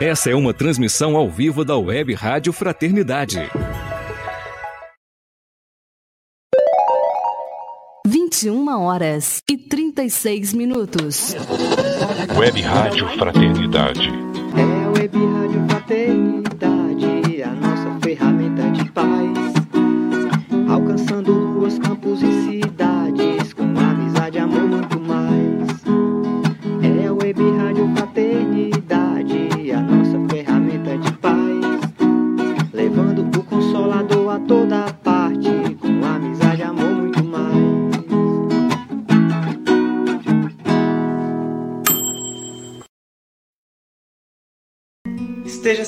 Essa é uma transmissão ao vivo da Web Rádio Fraternidade. 21 horas e 36 minutos. Web Rádio Fraternidade. É a Web Rádio Fraternidade, a nossa ferramenta de paz. Alcançando ruas, campos e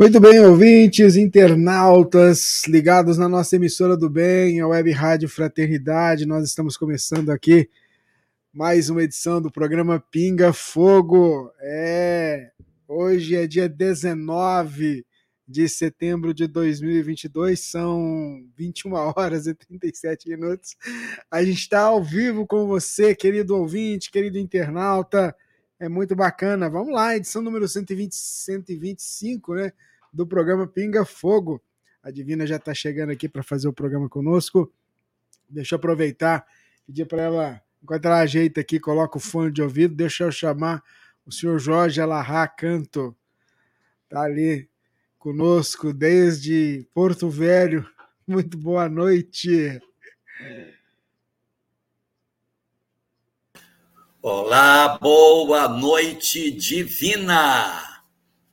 Muito bem, ouvintes, internautas ligados na nossa emissora do bem, a Web Rádio Fraternidade. Nós estamos começando aqui mais uma edição do programa Pinga Fogo. É, hoje é dia 19 de setembro de 2022, são 21 horas e 37 minutos. A gente está ao vivo com você, querido ouvinte, querido internauta. É muito bacana. Vamos lá, edição número 120, 125, né? Do programa Pinga Fogo. A Divina já está chegando aqui para fazer o programa conosco. Deixa eu aproveitar, pedir para ela, enquanto ela ajeita aqui, coloca o fone de ouvido, deixa eu chamar o senhor Jorge Alarrá Canto. Está ali conosco desde Porto Velho. Muito boa noite. Olá, boa noite, Divina.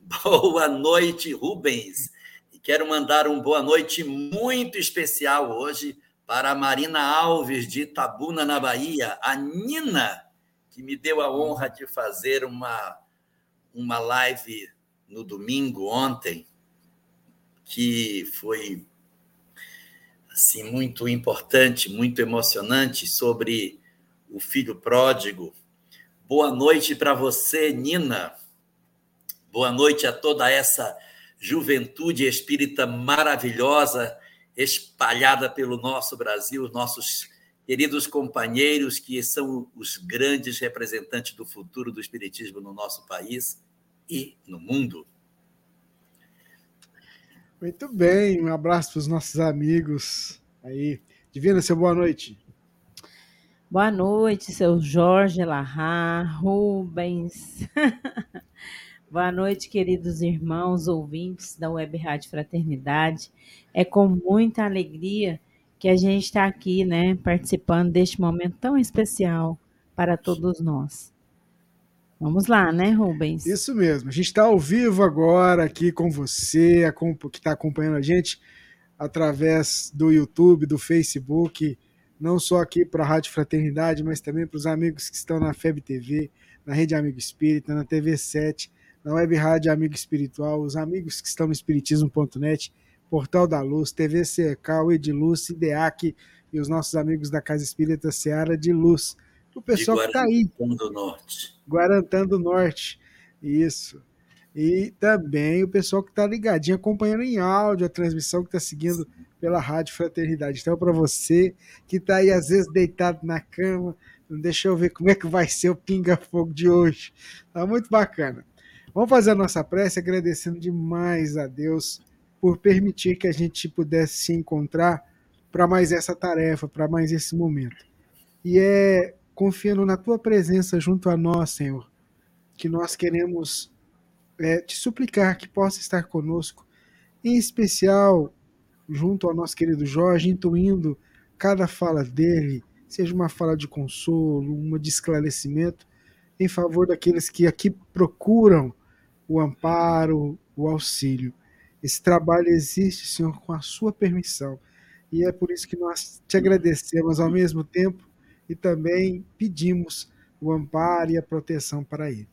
Boa noite, Rubens. E quero mandar um boa noite muito especial hoje para a Marina Alves de Itabuna, na Bahia, a Nina, que me deu a honra de fazer uma, uma live no domingo ontem, que foi assim muito importante, muito emocionante sobre o filho pródigo. Boa noite para você, Nina. Boa noite a toda essa juventude espírita maravilhosa espalhada pelo nosso Brasil, nossos queridos companheiros que são os grandes representantes do futuro do espiritismo no nosso país e no mundo. Muito bem, um abraço para os nossos amigos aí. Divina, seu boa noite. Boa noite, seu Jorge Larra, Rubens. Boa noite, queridos irmãos, ouvintes da Web Rádio Fraternidade. É com muita alegria que a gente está aqui, né, participando deste momento tão especial para todos nós. Vamos lá, né, Rubens? Isso mesmo. A gente está ao vivo agora aqui com você, que está acompanhando a gente através do YouTube, do Facebook, não só aqui para a Rádio Fraternidade, mas também para os amigos que estão na FEB TV, na Rede Amigo Espírita, na TV 7, na Web Rádio Amigo Espiritual, os amigos que estão no Espiritismo.net, Portal da Luz, TV CECAL, Ediluz, IDEAC e os nossos amigos da Casa Espírita Seara de Luz. O pessoal que está aí. do Norte. Guarantã do Norte. Isso. E também o pessoal que está ligadinho, acompanhando em áudio a transmissão que está seguindo pela Rádio Fraternidade. Então, para você que está aí, às vezes, deitado na cama, deixa eu ver como é que vai ser o pinga-fogo de hoje. Tá muito bacana. Vamos fazer a nossa prece agradecendo demais a Deus por permitir que a gente pudesse se encontrar para mais essa tarefa, para mais esse momento. E é confiando na tua presença junto a nós, Senhor, que nós queremos é, te suplicar que possa estar conosco, em especial junto ao nosso querido Jorge, intuindo cada fala dele, seja uma fala de consolo, uma de esclarecimento em favor daqueles que aqui procuram o amparo, o auxílio. Esse trabalho existe, Senhor, com a sua permissão. E é por isso que nós te agradecemos ao mesmo tempo e também pedimos o amparo e a proteção para ele.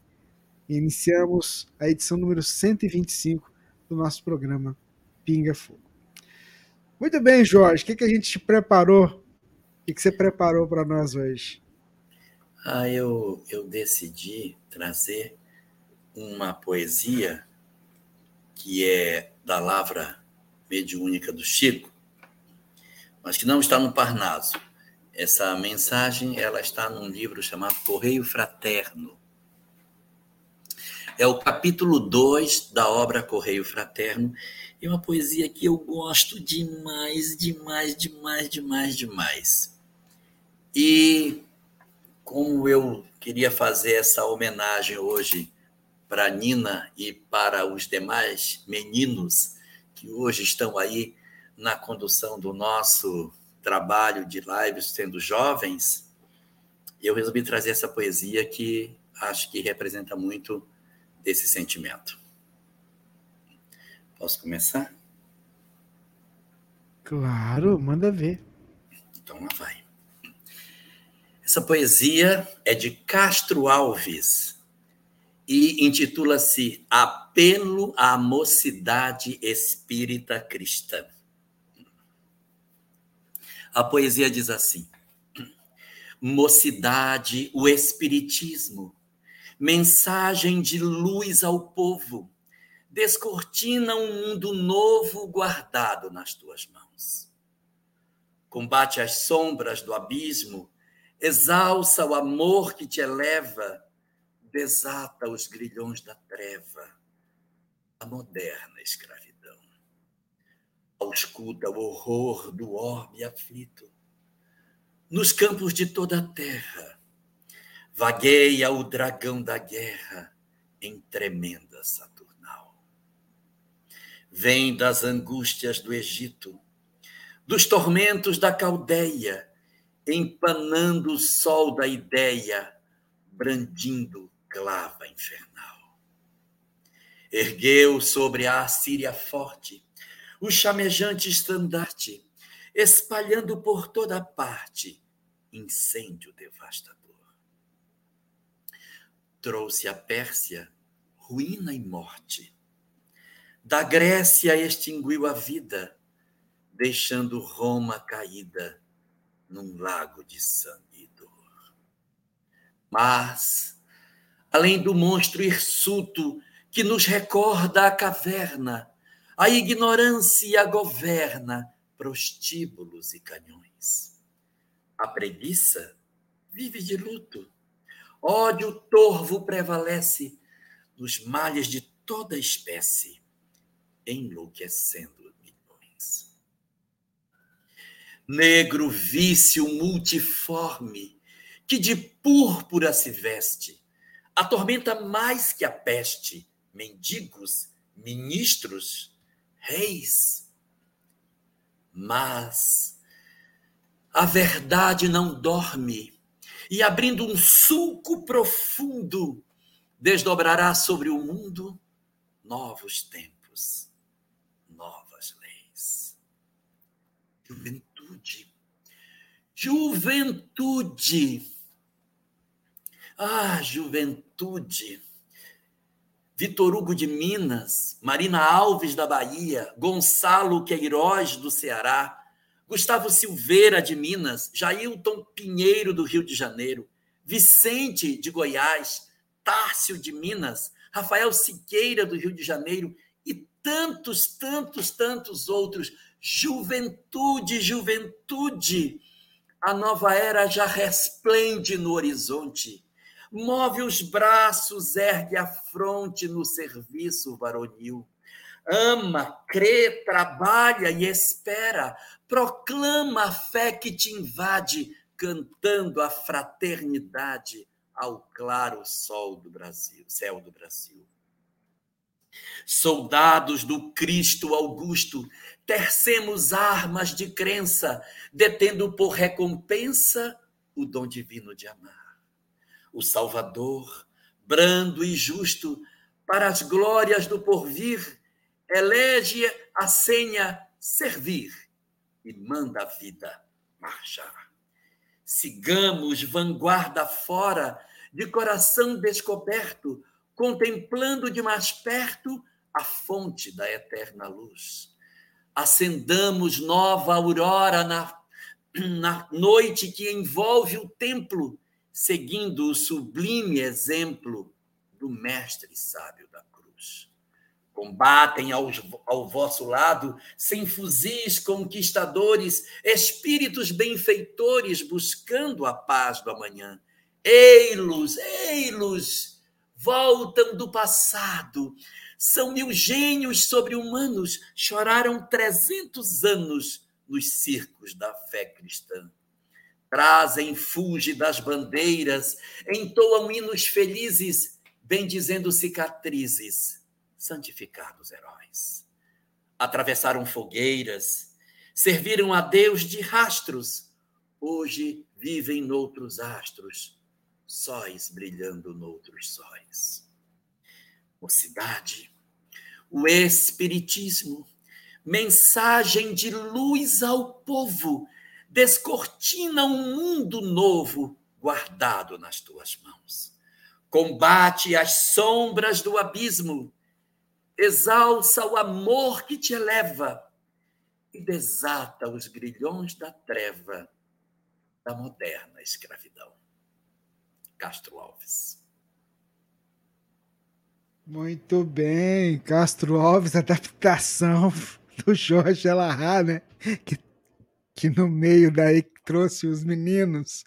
Iniciamos a edição número 125 do nosso programa Pinga Fogo. Muito bem, Jorge, o que, que a gente te preparou? O que, que você preparou para nós hoje? Ah, eu, eu decidi trazer uma poesia que é da Lavra Mediúnica do Chico, mas que não está no Parnaso. Essa mensagem ela está num livro chamado Correio Fraterno. É o capítulo 2 da obra Correio Fraterno. É uma poesia que eu gosto demais, demais, demais, demais, demais. E como eu queria fazer essa homenagem hoje para Nina e para os demais meninos que hoje estão aí na condução do nosso trabalho de lives sendo jovens, eu resolvi trazer essa poesia que acho que representa muito desse sentimento. Posso começar? Claro, manda ver. Então lá vai. Essa poesia é de Castro Alves e intitula-se Apelo à Mocidade Espírita Cristã. A poesia diz assim: Mocidade, o Espiritismo, mensagem de luz ao povo, descortina um mundo novo guardado nas tuas mãos. Combate as sombras do abismo, exalça o amor que te eleva desata os grilhões da treva, a moderna escravidão. Ausculta o horror do orbe aflito. Nos campos de toda a terra, vagueia o dragão da guerra em tremenda Saturnal. Vem das angústias do Egito, dos tormentos da Caldeia, empanando o sol da ideia, brandindo clava infernal. Ergueu sobre a Assíria forte o chamejante estandarte, espalhando por toda parte incêndio devastador. Trouxe a Pérsia ruína e morte. Da Grécia extinguiu a vida, deixando Roma caída num lago de sangue e dor. Mas além do monstro hirsuto que nos recorda a caverna, a ignorância governa prostíbulos e canhões. A preguiça vive de luto, ódio torvo prevalece nos males de toda espécie, enlouquecendo milhões. Negro vício multiforme, que de púrpura se veste, atormenta mais que a peste mendigos, ministros, reis. Mas a verdade não dorme e, abrindo um sulco profundo, desdobrará sobre o mundo novos tempos, novas leis. Juventude, juventude ah, juventude! Vitor Hugo de Minas, Marina Alves da Bahia, Gonçalo Queiroz do Ceará, Gustavo Silveira de Minas, Jailton Pinheiro do Rio de Janeiro, Vicente de Goiás, Tárcio de Minas, Rafael Siqueira do Rio de Janeiro e tantos, tantos, tantos outros. Juventude, juventude! A nova era já resplende no horizonte move os braços, ergue a fronte no serviço varonil. Ama, crê, trabalha e espera, proclama a fé que te invade, cantando a fraternidade ao claro sol do Brasil, céu do Brasil. Soldados do Cristo Augusto, tercemos armas de crença, detendo por recompensa o dom divino de amar. O Salvador, brando e justo, para as glórias do porvir, elege a senha servir e manda a vida marchar. Sigamos vanguarda fora, de coração descoberto, contemplando de mais perto a fonte da eterna luz. Acendamos nova aurora na, na noite que envolve o templo, seguindo o sublime exemplo do Mestre Sábio da Cruz. Combatem ao, vosso lado, sem fuzis conquistadores, espíritos benfeitores buscando a paz do amanhã. Ei-los, ei-los, voltam do passado. São mil gênios sobre-humanos, choraram trezentos anos nos circos da fé cristã. Trazem fuge das bandeiras, entoam hinos felizes, bendizendo cicatrizes santificados heróis. Atravessaram fogueiras, serviram a Deus de rastros, hoje vivem noutros astros, sóis brilhando noutros sóis. Mocidade, o Espiritismo, mensagem de luz ao povo, descortina um mundo novo guardado nas tuas mãos. Combate as sombras do abismo, exalça o amor que te eleva e desata os grilhões da treva da moderna escravidão. Castro Alves. Muito bem, Castro Alves, adaptação do Jorge Elahá, né? Que, que no meio daí trouxe os meninos,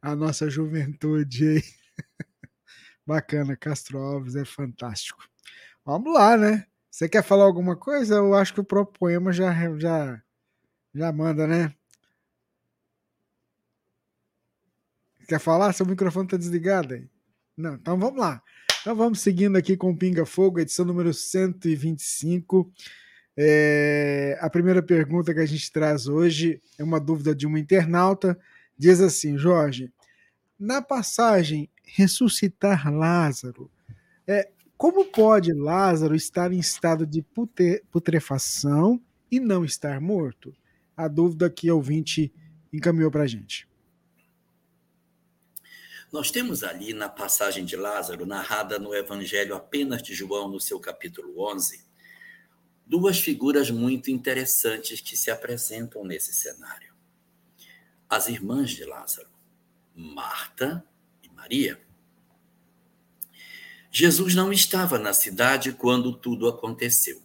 a nossa juventude aí. Bacana, Castro Alves é fantástico. Vamos lá, né? Você quer falar alguma coisa? Eu acho que o próprio poema já, já, já manda, né? Quer falar? Seu microfone está desligado aí. Não, então vamos lá. Então vamos seguindo aqui com o Pinga Fogo, edição número 125. É, a primeira pergunta que a gente traz hoje é uma dúvida de uma internauta. Diz assim, Jorge, na passagem ressuscitar Lázaro, é, como pode Lázaro estar em estado de putrefação e não estar morto? A dúvida que o ouvinte encaminhou para a gente. Nós temos ali na passagem de Lázaro, narrada no Evangelho apenas de João, no seu capítulo 11, duas figuras muito interessantes que se apresentam nesse cenário. As irmãs de Lázaro, Marta e Maria. Jesus não estava na cidade quando tudo aconteceu.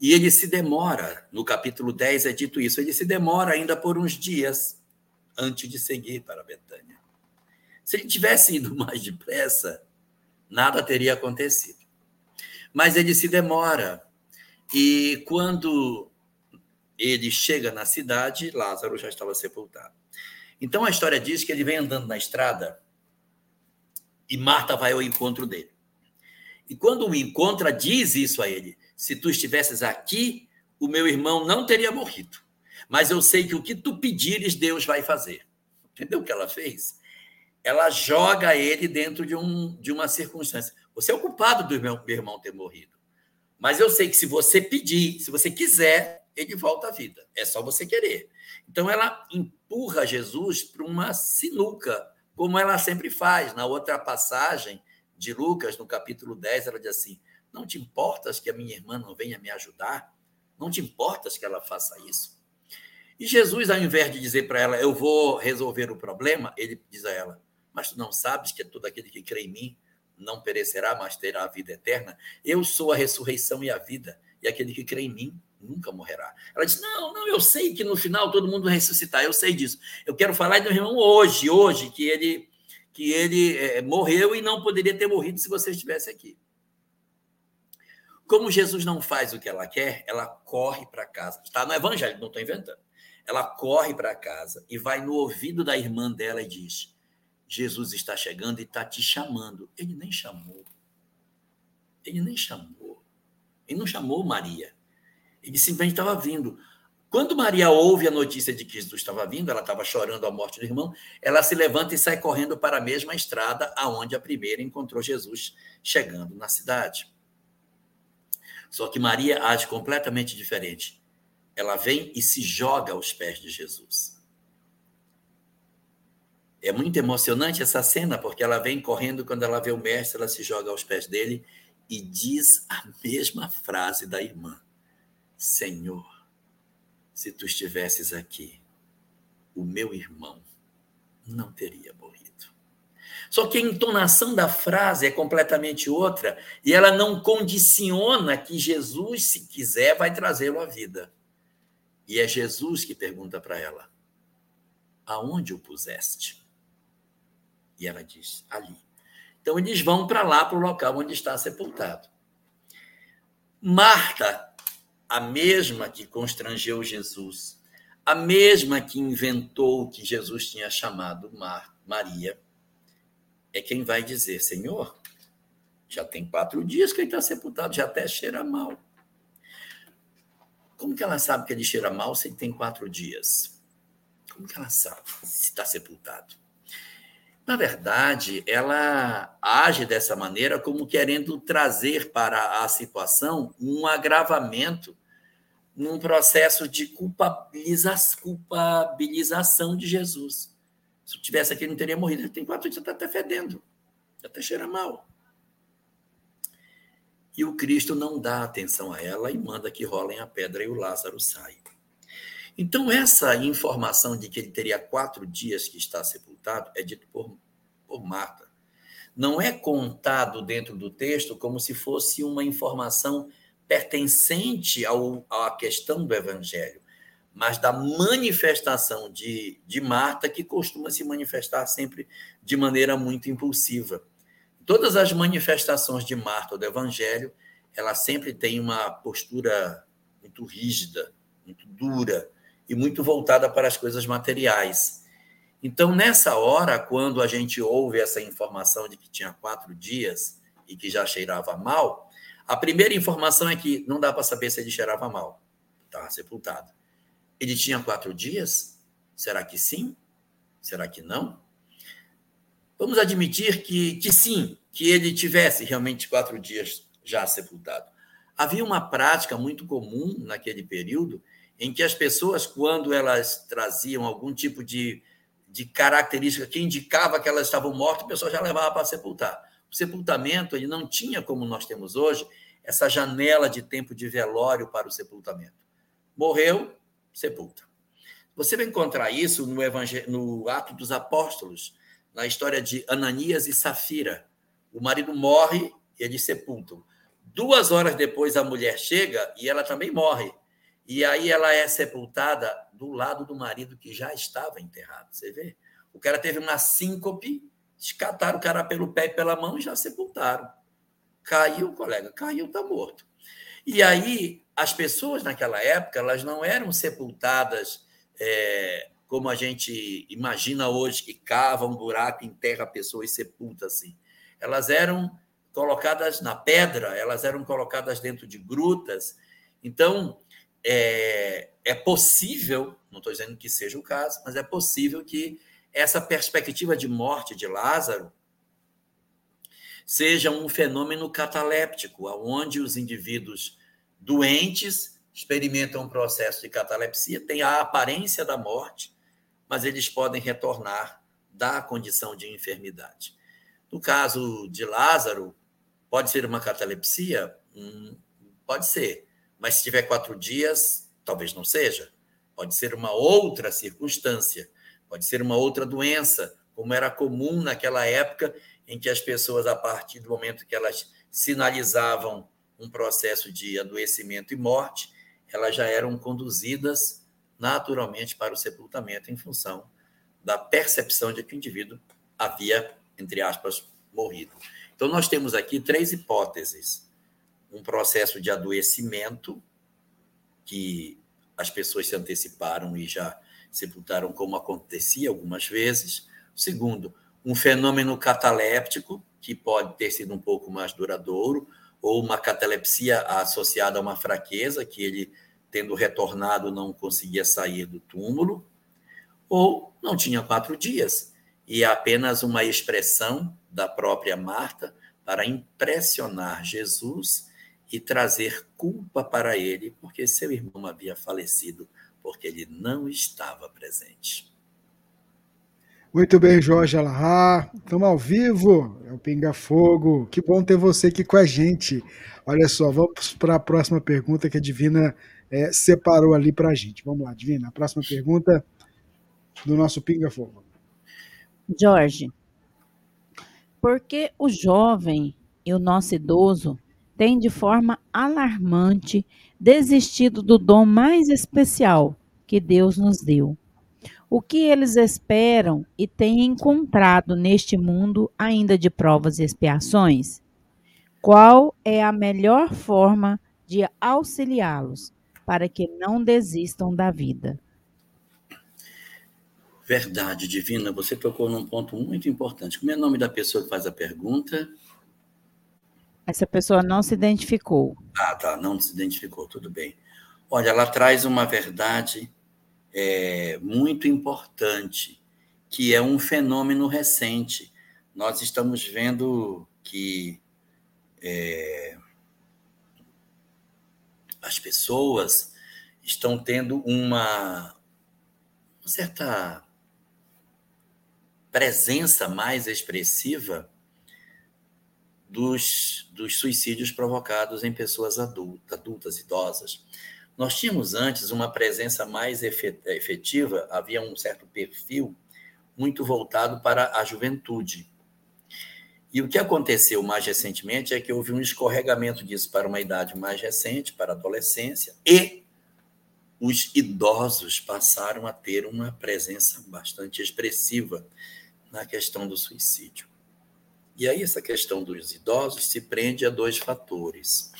E ele se demora, no capítulo 10 é dito isso, ele se demora ainda por uns dias antes de seguir para Betânia. Se ele tivesse ido mais depressa, nada teria acontecido. Mas ele se demora. E quando ele chega na cidade, Lázaro já estava sepultado. Então a história diz que ele vem andando na estrada e Marta vai ao encontro dele. E quando o encontra, diz isso a ele: se tu estivesses aqui, o meu irmão não teria morrido. Mas eu sei que o que tu pedires, Deus vai fazer. Entendeu o que ela fez? Ela joga ele dentro de, um, de uma circunstância. Você é o culpado do meu, meu irmão ter morrido. Mas eu sei que se você pedir, se você quiser, ele volta à vida. É só você querer. Então ela empurra Jesus para uma sinuca, como ela sempre faz. Na outra passagem, de Lucas, no capítulo 10, ela diz assim: Não te importas que a minha irmã não venha me ajudar? Não te importas que ela faça isso? E Jesus, ao invés de dizer para ela, eu vou resolver o problema, ele diz a ela, mas tu não sabes que todo aquele que crê em mim não perecerá, mas terá a vida eterna? Eu sou a ressurreição e a vida, e aquele que crê em mim nunca morrerá. Ela diz: Não, não, eu sei que no final todo mundo ressuscitar, eu sei disso. Eu quero falar do irmão hoje, hoje, que ele que ele é, morreu e não poderia ter morrido se você estivesse aqui. Como Jesus não faz o que ela quer, ela corre para casa. Está no Evangelho, não estou inventando. Ela corre para casa e vai no ouvido da irmã dela e diz: Jesus está chegando e está te chamando. Ele nem chamou. Ele nem chamou. Ele não chamou Maria. Ele simplesmente estava vindo. Quando Maria ouve a notícia de que Jesus estava vindo, ela estava chorando a morte do irmão, ela se levanta e sai correndo para a mesma estrada aonde a primeira encontrou Jesus chegando na cidade. Só que Maria age completamente diferente. Ela vem e se joga aos pés de Jesus. É muito emocionante essa cena, porque ela vem correndo quando ela vê o mestre, ela se joga aos pés dele e diz a mesma frase da irmã: Senhor, se tu estivesses aqui, o meu irmão não teria morrido. Só que a entonação da frase é completamente outra e ela não condiciona que Jesus, se quiser, vai trazê-lo à vida. E é Jesus que pergunta para ela: Aonde o puseste? E ela diz: Ali. Então eles vão para lá, para o local onde está sepultado. Marta a mesma que constrangeu Jesus, a mesma que inventou que Jesus tinha chamado Mar, Maria, é quem vai dizer: Senhor, já tem quatro dias que ele está sepultado, já até cheira mal. Como que ela sabe que ele cheira mal se ele tem quatro dias? Como que ela sabe se está sepultado? Na verdade, ela age dessa maneira como querendo trazer para a situação um agravamento num processo de culpabiliza culpabilização de Jesus. Se eu tivesse aqui, não teria morrido. Ele tem quatro dias, está até fedendo, até cheira mal. E o Cristo não dá atenção a ela e manda que rolem a pedra e o Lázaro sai. Então, essa informação de que ele teria quatro dias que está sepultado é dito por, por Marta. Não é contado dentro do texto como se fosse uma informação pertencente ao, à questão do evangelho, mas da manifestação de, de Marta, que costuma se manifestar sempre de maneira muito impulsiva. Todas as manifestações de Marta do evangelho, ela sempre tem uma postura muito rígida, muito dura e muito voltada para as coisas materiais. Então, nessa hora, quando a gente ouve essa informação de que tinha quatro dias e que já cheirava mal, a primeira informação é que não dá para saber se ele cheirava mal. Estava sepultado. Ele tinha quatro dias? Será que sim? Será que não? Vamos admitir que, que sim, que ele tivesse realmente quatro dias já sepultado. Havia uma prática muito comum naquele período em que as pessoas, quando elas traziam algum tipo de, de característica que indicava que elas estavam mortas, o pessoal já levava para sepultar. O sepultamento ele não tinha, como nós temos hoje, essa janela de tempo de velório para o sepultamento. Morreu, sepulta. Você vai encontrar isso no, Evangel... no Ato dos Apóstolos, na história de Ananias e Safira. O marido morre e eles sepultam. Duas horas depois, a mulher chega e ela também morre. E aí ela é sepultada do lado do marido que já estava enterrado. Você vê? O cara teve uma síncope Escataram o cara pelo pé e pela mão e já sepultaram. Caiu, colega, caiu, está morto. E aí, as pessoas naquela época, elas não eram sepultadas é, como a gente imagina hoje, que cava um buraco, enterra a pessoa e sepulta assim. Elas eram colocadas na pedra, elas eram colocadas dentro de grutas. Então, é, é possível, não estou dizendo que seja o caso, mas é possível que essa perspectiva de morte de Lázaro seja um fenômeno cataléptico, onde os indivíduos doentes experimentam um processo de catalepsia, têm a aparência da morte, mas eles podem retornar da condição de enfermidade. No caso de Lázaro, pode ser uma catalepsia? Hum, pode ser, mas se tiver quatro dias, talvez não seja. Pode ser uma outra circunstância pode ser uma outra doença, como era comum naquela época em que as pessoas, a partir do momento que elas sinalizavam um processo de adoecimento e morte, elas já eram conduzidas naturalmente para o sepultamento em função da percepção de que o indivíduo havia, entre aspas, morrido. Então, nós temos aqui três hipóteses: um processo de adoecimento, que as pessoas se anteciparam e já sepultaram como acontecia algumas vezes. Segundo, um fenômeno cataléptico, que pode ter sido um pouco mais duradouro, ou uma catalepsia associada a uma fraqueza, que ele tendo retornado, não conseguia sair do túmulo, ou não tinha quatro dias, e é apenas uma expressão da própria Marta para impressionar Jesus e trazer culpa para ele, porque seu irmão havia falecido, porque ele não estava presente. Muito bem, Jorge Alahá. Estamos ao vivo. É o Pinga Fogo. Que bom ter você aqui com a gente. Olha só, vamos para a próxima pergunta que a Divina é, separou ali para a gente. Vamos lá, Divina. A próxima pergunta do nosso Pinga Fogo. Jorge, por que o jovem e o nosso idoso têm de forma alarmante desistido do dom mais especial que Deus nos deu? o que eles esperam e têm encontrado neste mundo ainda de provas e expiações? Qual é a melhor forma de auxiliá-los para que não desistam da vida? Verdade, Divina, você tocou num ponto muito importante. Como é o nome da pessoa que faz a pergunta? Essa pessoa não se identificou. Ah, tá, não se identificou, tudo bem. Olha, ela traz uma verdade é, muito importante, que é um fenômeno recente. Nós estamos vendo que é, as pessoas estão tendo uma, uma certa presença mais expressiva dos, dos suicídios provocados em pessoas adultas, adultas idosas. Nós tínhamos antes uma presença mais efetiva, havia um certo perfil muito voltado para a juventude. E o que aconteceu mais recentemente é que houve um escorregamento disso para uma idade mais recente, para a adolescência, e os idosos passaram a ter uma presença bastante expressiva na questão do suicídio. E aí, essa questão dos idosos se prende a dois fatores.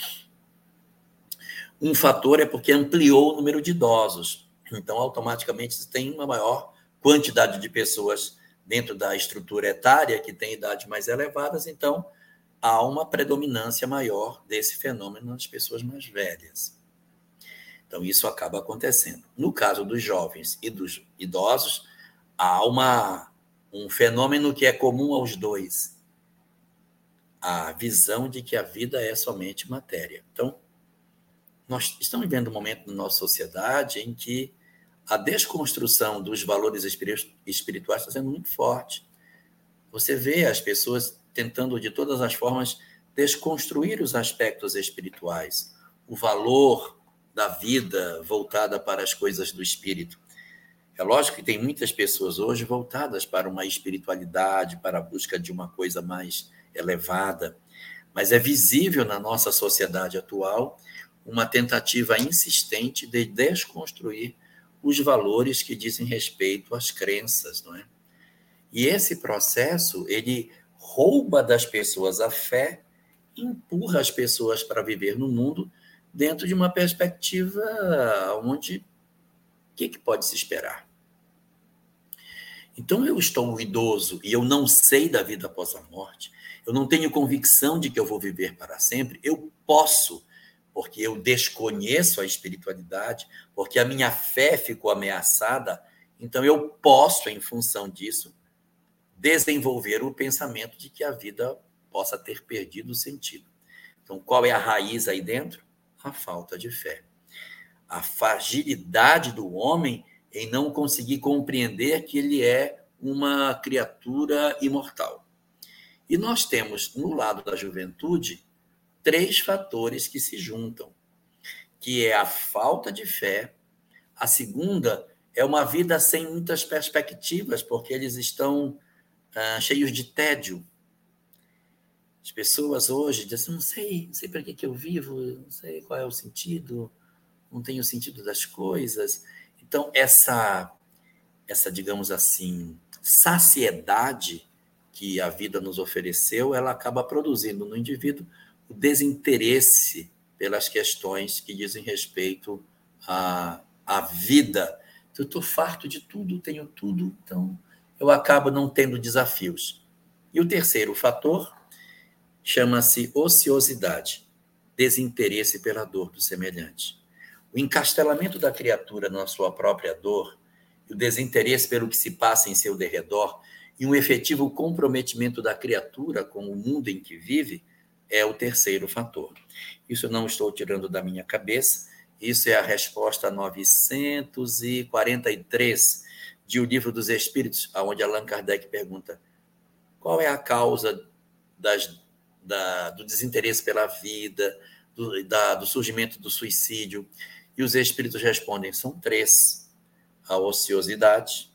Um fator é porque ampliou o número de idosos. Então, automaticamente, tem uma maior quantidade de pessoas dentro da estrutura etária que tem idades mais elevadas, então há uma predominância maior desse fenômeno nas pessoas mais velhas. Então, isso acaba acontecendo. No caso dos jovens e dos idosos, há uma, um fenômeno que é comum aos dois: a visão de que a vida é somente matéria. Então, nós estamos vivendo um momento na nossa sociedade em que a desconstrução dos valores espirituais está sendo muito forte. Você vê as pessoas tentando, de todas as formas, desconstruir os aspectos espirituais, o valor da vida voltada para as coisas do espírito. É lógico que tem muitas pessoas hoje voltadas para uma espiritualidade, para a busca de uma coisa mais elevada, mas é visível na nossa sociedade atual uma tentativa insistente de desconstruir os valores que dizem respeito às crenças, não é? E esse processo, ele rouba das pessoas a fé, empurra as pessoas para viver no mundo dentro de uma perspectiva onde o que, que pode se esperar? Então eu estou idoso e eu não sei da vida após a morte, eu não tenho convicção de que eu vou viver para sempre, eu posso porque eu desconheço a espiritualidade, porque a minha fé ficou ameaçada, então eu posso, em função disso, desenvolver o pensamento de que a vida possa ter perdido o sentido. Então, qual é a raiz aí dentro? A falta de fé. A fragilidade do homem em não conseguir compreender que ele é uma criatura imortal. E nós temos, no lado da juventude, três fatores que se juntam, que é a falta de fé, a segunda é uma vida sem muitas perspectivas, porque eles estão ah, cheios de tédio. As pessoas hoje dizem, não sei, não sei para que, que eu vivo, não sei qual é o sentido, não tenho o sentido das coisas. Então, essa, essa digamos assim, saciedade que a vida nos ofereceu, ela acaba produzindo no indivíduo o desinteresse pelas questões que dizem respeito à, à vida. Eu estou farto de tudo, tenho tudo, então eu acabo não tendo desafios. E o terceiro fator chama-se ociosidade, desinteresse pela dor do semelhante. O encastelamento da criatura na sua própria dor, o desinteresse pelo que se passa em seu derredor e um efetivo comprometimento da criatura com o mundo em que vive é o terceiro fator. Isso não estou tirando da minha cabeça, isso é a resposta 943 de O Livro dos Espíritos, onde Allan Kardec pergunta qual é a causa das, da, do desinteresse pela vida, do, da, do surgimento do suicídio. E os espíritos respondem: são três: a ociosidade,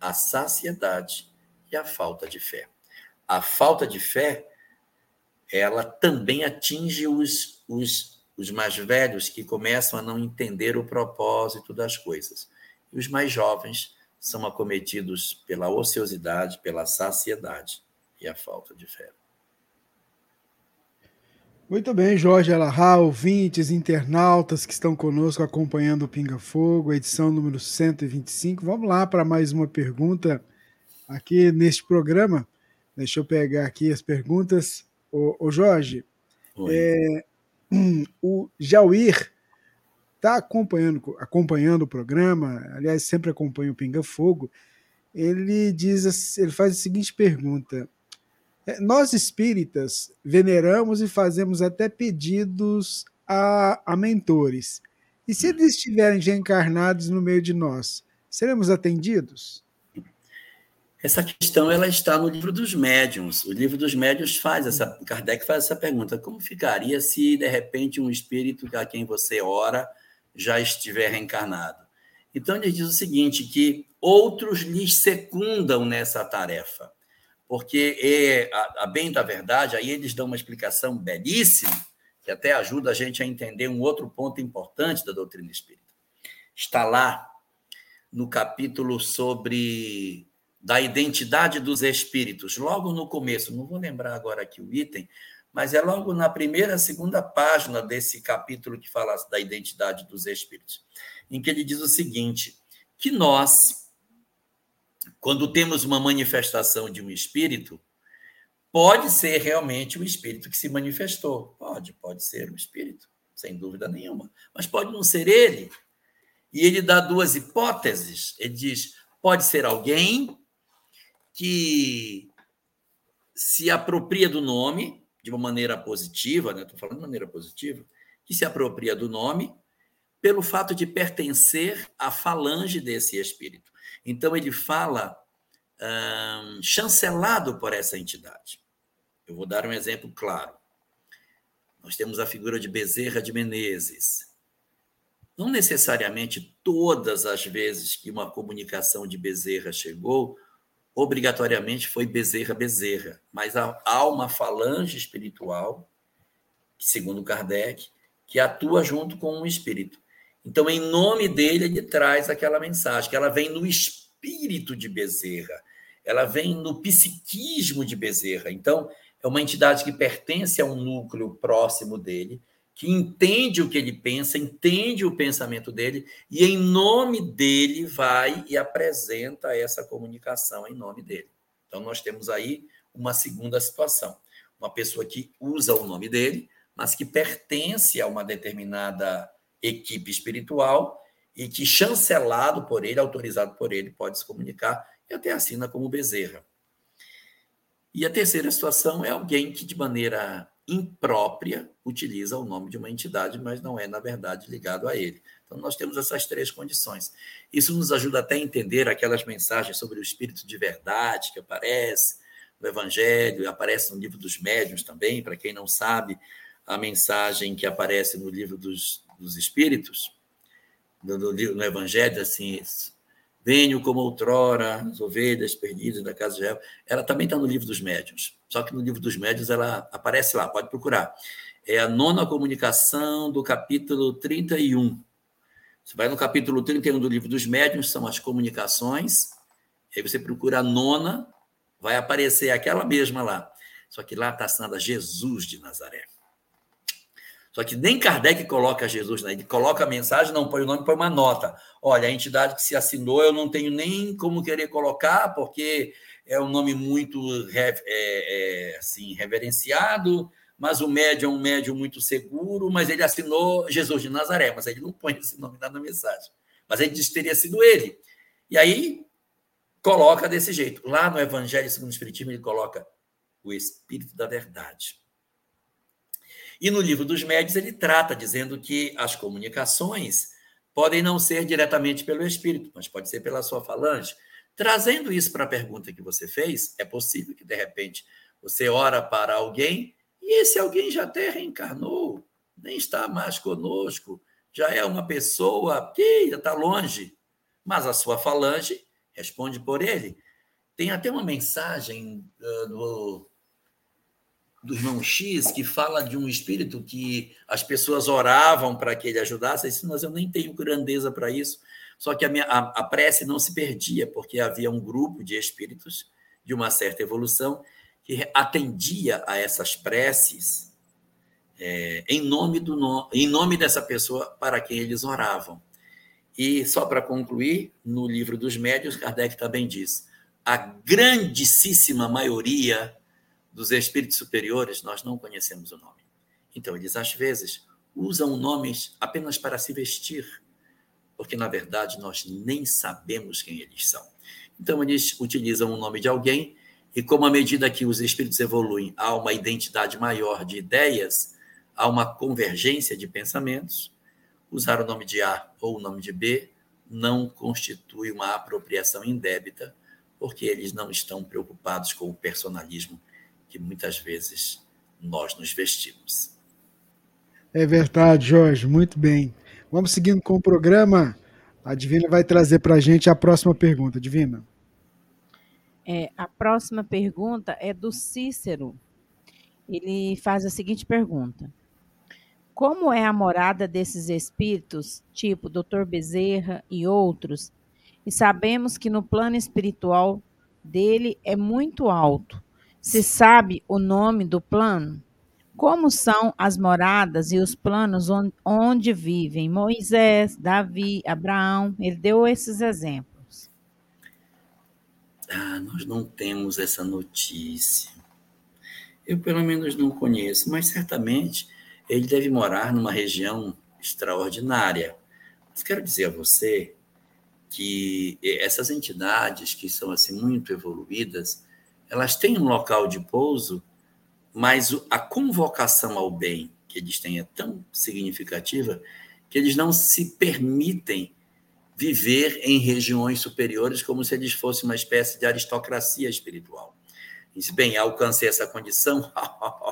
a saciedade e a falta de fé. A falta de fé, ela também atinge os, os, os mais velhos que começam a não entender o propósito das coisas. E os mais jovens são acometidos pela ociosidade, pela saciedade e a falta de fé. Muito bem, Jorge Alahá, ouvintes, internautas que estão conosco acompanhando o Pinga Fogo, edição número 125. Vamos lá para mais uma pergunta aqui neste programa. Deixa eu pegar aqui as perguntas. Ô Jorge, é, o Jauir está acompanhando, acompanhando o programa, aliás, sempre acompanha o Pinga Fogo. Ele diz, ele faz a seguinte pergunta: é, nós espíritas veneramos e fazemos até pedidos a, a mentores. E se eles estiverem já encarnados no meio de nós, seremos atendidos? Essa questão ela está no livro dos médiuns. O livro dos médiuns faz essa, Kardec faz essa pergunta: como ficaria se de repente um espírito a quem você ora já estiver reencarnado? Então ele diz o seguinte: que outros lhes secundam nessa tarefa porque, é, a, a, bem da verdade, aí eles dão uma explicação belíssima, que até ajuda a gente a entender um outro ponto importante da doutrina espírita. Está lá no capítulo sobre da identidade dos espíritos, logo no começo, não vou lembrar agora aqui o item, mas é logo na primeira, segunda página desse capítulo que fala da identidade dos espíritos, em que ele diz o seguinte: que nós quando temos uma manifestação de um espírito, pode ser realmente o espírito que se manifestou. Pode, pode ser o espírito, sem dúvida nenhuma. Mas pode não ser ele. E ele dá duas hipóteses. Ele diz: pode ser alguém que se apropria do nome de uma maneira positiva, né? Estou falando de maneira positiva, que se apropria do nome pelo fato de pertencer à falange desse espírito. Então, ele fala hum, chancelado por essa entidade. Eu vou dar um exemplo claro. Nós temos a figura de Bezerra de Menezes. Não necessariamente todas as vezes que uma comunicação de Bezerra chegou, obrigatoriamente foi Bezerra Bezerra, mas há uma falange espiritual, segundo Kardec, que atua junto com um espírito. Então, em nome dele, ele traz aquela mensagem, que ela vem no espírito de Bezerra, ela vem no psiquismo de Bezerra. Então, é uma entidade que pertence a um núcleo próximo dele, que entende o que ele pensa, entende o pensamento dele, e em nome dele vai e apresenta essa comunicação em nome dele. Então, nós temos aí uma segunda situação. Uma pessoa que usa o nome dele, mas que pertence a uma determinada equipe espiritual e que, chancelado por ele, autorizado por ele, pode se comunicar e até assina como Bezerra. E a terceira situação é alguém que, de maneira imprópria, utiliza o nome de uma entidade, mas não é, na verdade, ligado a ele. Então, nós temos essas três condições. Isso nos ajuda até a entender aquelas mensagens sobre o espírito de verdade que aparece no Evangelho, aparece no livro dos médiuns também, para quem não sabe, a mensagem que aparece no livro dos, dos Espíritos, no, no, no Evangelho, assim, venho como outrora, as ovelhas perdidas da casa de Israel, ela também está no livro dos médiuns. Só que no livro dos médiuns ela aparece lá, pode procurar. É a nona comunicação do capítulo 31. Você vai no capítulo 31 do livro dos médiuns, são as comunicações. Aí você procura a nona, vai aparecer aquela mesma lá. Só que lá está assinada Jesus de Nazaré. Só que nem Kardec coloca Jesus, né? ele coloca a mensagem, não põe o nome, põe uma nota. Olha, a entidade que se assinou, eu não tenho nem como querer colocar, porque é um nome muito é, é, assim, reverenciado, mas o médium é um médium muito seguro, mas ele assinou Jesus de Nazaré, mas ele não põe esse nome na mensagem. Mas ele diz que teria sido ele. E aí coloca desse jeito. Lá no Evangelho segundo o Espiritismo, ele coloca o Espírito da Verdade. E no livro dos médios ele trata dizendo que as comunicações podem não ser diretamente pelo Espírito, mas pode ser pela sua falange. Trazendo isso para a pergunta que você fez, é possível que, de repente, você ora para alguém e esse alguém já até reencarnou, nem está mais conosco, já é uma pessoa que está longe, mas a sua falange responde por ele. Tem até uma mensagem uh, do, do irmão X que fala de um espírito que as pessoas oravam para que ele ajudasse. Disse, mas eu nem tenho grandeza para isso. Só que a, minha, a, a prece não se perdia, porque havia um grupo de espíritos de uma certa evolução que atendia a essas preces é, em, nome do, em nome dessa pessoa para quem eles oravam. E só para concluir, no livro dos médios, Kardec também diz: a grandíssima maioria dos espíritos superiores nós não conhecemos o nome. Então, eles às vezes usam nomes apenas para se vestir, porque na verdade nós nem sabemos quem eles são. Então, eles utilizam o nome de alguém e como à medida que os espíritos evoluem, há uma identidade maior de ideias, há uma convergência de pensamentos, usar o nome de A ou o nome de B não constitui uma apropriação indébita, porque eles não estão preocupados com o personalismo que muitas vezes nós nos vestimos. É verdade, Jorge, muito bem. Vamos seguindo com o programa. A Divina vai trazer para a gente a próxima pergunta. Divina. É, a próxima pergunta é do Cícero. Ele faz a seguinte pergunta: Como é a morada desses espíritos, tipo Dr. Bezerra e outros? E sabemos que no plano espiritual dele é muito alto. Se sabe o nome do plano? Como são as moradas e os planos onde, vivem Moisés, Davi, Abraão? Ele deu esses exemplos. Ah, nós não temos essa notícia. Eu, pelo menos, não conheço, mas certamente ele deve morar numa região extraordinária. Mas quero dizer a você que essas entidades que são assim muito evoluídas, elas têm um local de pouso, mas a convocação ao bem que eles têm é tão significativa que eles não se permitem viver em regiões superiores como se eles fossem uma espécie de aristocracia espiritual. Diz, bem, alcancei essa condição,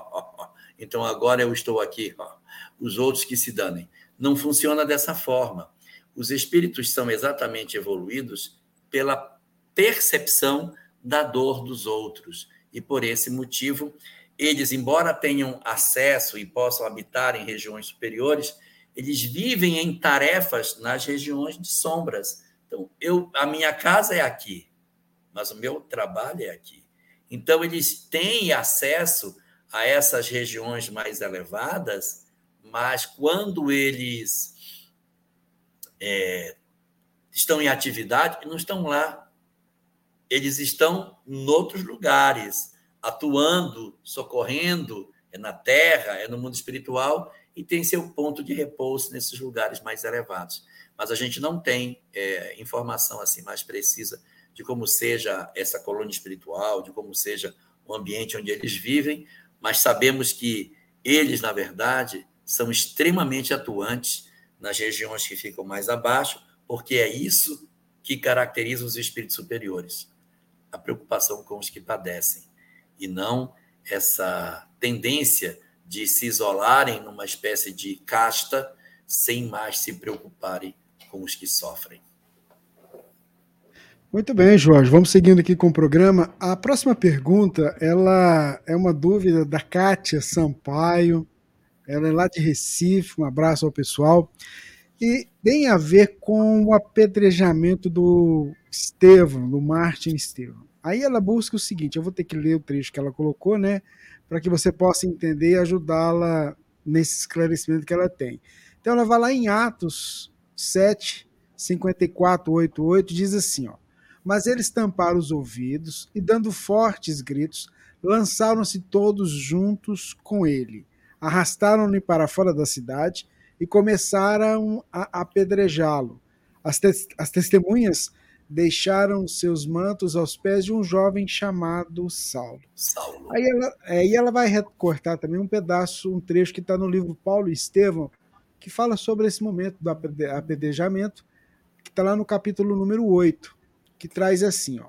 então agora eu estou aqui, os outros que se danem. Não funciona dessa forma. Os espíritos são exatamente evoluídos pela percepção da dor dos outros. E por esse motivo, eles, embora tenham acesso e possam habitar em regiões superiores, eles vivem em tarefas nas regiões de sombras. Então, eu, a minha casa é aqui, mas o meu trabalho é aqui. Então, eles têm acesso a essas regiões mais elevadas, mas quando eles é, estão em atividade, não estão lá. Eles estão em outros lugares, atuando, socorrendo, é na terra, é no mundo espiritual, e tem seu ponto de repouso nesses lugares mais elevados. Mas a gente não tem é, informação assim mais precisa de como seja essa colônia espiritual, de como seja o ambiente onde eles vivem, mas sabemos que eles, na verdade, são extremamente atuantes nas regiões que ficam mais abaixo, porque é isso que caracteriza os espíritos superiores, a preocupação com os que padecem, e não essa tendência de se isolarem numa espécie de casta sem mais se preocuparem com os que sofrem. Muito bem, Jorge. Vamos seguindo aqui com o programa. A próxima pergunta, ela é uma dúvida da Kátia Sampaio. Ela é lá de Recife. Um abraço ao pessoal. E tem a ver com o apedrejamento do Estevão, do Martin Estevão. Aí ela busca o seguinte: eu vou ter que ler o trecho que ela colocou, né? para que você possa entender e ajudá-la nesse esclarecimento que ela tem. Então ela vai lá em Atos 7, 54, 88, diz assim, ó. Mas eles tamparam os ouvidos e, dando fortes gritos, lançaram-se todos juntos com ele, arrastaram-no para fora da cidade e começaram a apedrejá-lo. As, te as testemunhas deixaram seus mantos aos pés de um jovem chamado Saulo. Saulo. Aí ela, aí ela vai recortar também um pedaço, um trecho que está no livro Paulo e Estevão, que fala sobre esse momento do apedrejamento, que está lá no capítulo número 8, que traz assim, ó,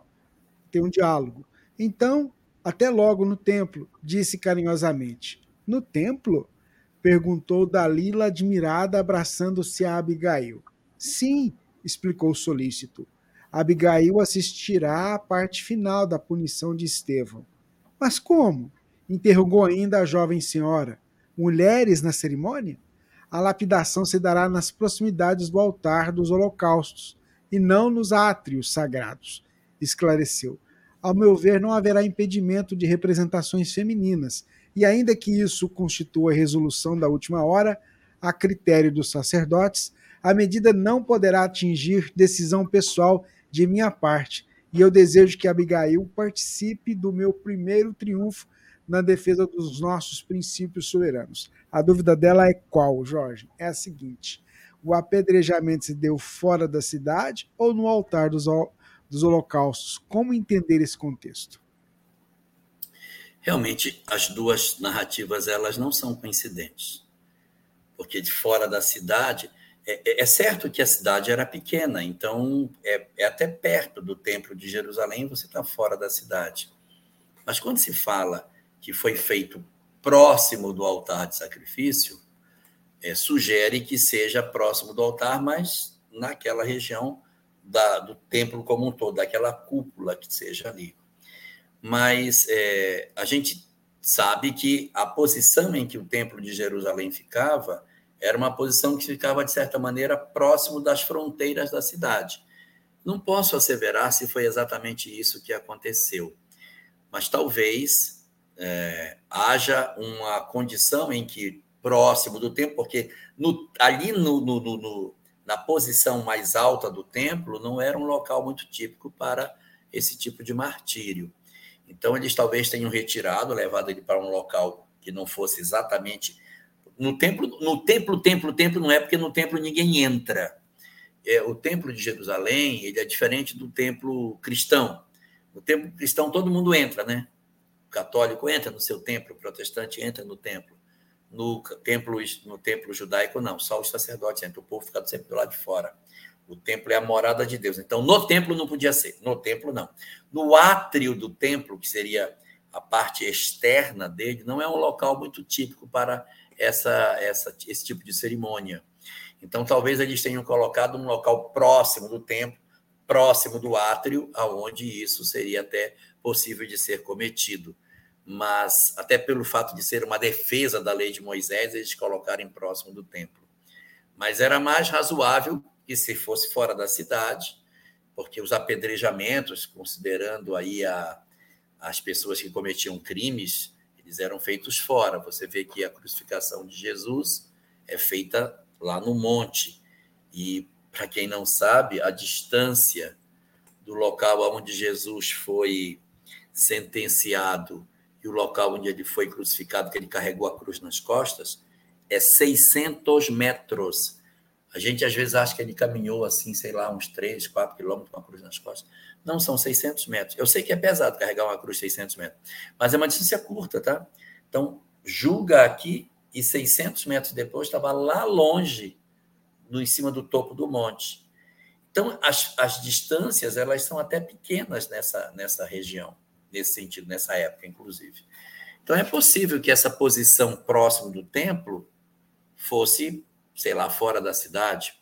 tem um diálogo. Então, até logo no templo, disse carinhosamente. No templo? Perguntou Dalila admirada, abraçando-se a Abigail. Sim, explicou o solícito. Abigail assistirá à parte final da punição de Estevão. Mas como? interrogou ainda a jovem senhora. Mulheres na cerimônia? A lapidação se dará nas proximidades do altar dos holocaustos e não nos átrios sagrados, esclareceu. Ao meu ver, não haverá impedimento de representações femininas, e ainda que isso constitua resolução da última hora, a critério dos sacerdotes, a medida não poderá atingir decisão pessoal de minha parte, e eu desejo que Abigail participe do meu primeiro triunfo na defesa dos nossos princípios soberanos. A dúvida dela é qual, Jorge? É a seguinte: o apedrejamento se deu fora da cidade ou no altar dos holocaustos? Como entender esse contexto? Realmente, as duas narrativas elas não são coincidentes, porque de fora da cidade é, é, é, certo que a cidade era pequena, então é, é até perto do Templo de Jerusalém, você está fora da cidade. Mas quando se fala que foi feito próximo do altar de sacrifício, é, sugere que seja próximo do altar, mas naquela região da, do templo como um todo, daquela cúpula que seja ali. Mas é, a gente sabe que a posição em que o templo de Jerusalém ficava era uma posição que ficava, de certa maneira, próximo das fronteiras da cidade. Não posso asseverar se foi exatamente isso que aconteceu, mas talvez é, haja uma condição em que, próximo do templo, porque no, ali no, no, no, na posição mais alta do templo não era um local muito típico para esse tipo de martírio. Então, eles talvez tenham retirado, levado ele para um local que não fosse exatamente no templo, no templo, templo, templo não é porque no templo ninguém entra. É, o templo de Jerusalém ele é diferente do templo cristão. No templo cristão todo mundo entra, né? O católico entra no seu templo, o protestante entra no templo. No templo, no templo judaico não, só os sacerdotes entram. O povo fica sempre do lado de fora. O templo é a morada de Deus. Então, no templo não podia ser. No templo não. No átrio do templo, que seria a parte externa dele, não é um local muito típico para essa, essa, esse tipo de cerimônia. Então, talvez eles tenham colocado um local próximo do templo, próximo do átrio, aonde isso seria até possível de ser cometido. Mas, até pelo fato de ser uma defesa da lei de Moisés, eles colocarem próximo do templo. Mas era mais razoável que se fosse fora da cidade, porque os apedrejamentos, considerando aí a, as pessoas que cometiam crimes, eles eram feitos fora. Você vê que a crucificação de Jesus é feita lá no monte. E, para quem não sabe, a distância do local onde Jesus foi sentenciado e o local onde ele foi crucificado, que ele carregou a cruz nas costas, é 600 metros. A gente às vezes acha que ele caminhou assim, sei lá, uns 3, 4 quilômetros com a cruz nas costas. Não, são 600 metros. Eu sei que é pesado carregar uma cruz 600 metros, mas é uma distância curta, tá? Então, julga aqui e 600 metros depois estava lá longe, no em cima do topo do monte. Então, as, as distâncias, elas são até pequenas nessa, nessa região, nesse sentido, nessa época, inclusive. Então, é possível que essa posição próximo do templo fosse, sei lá, fora da cidade.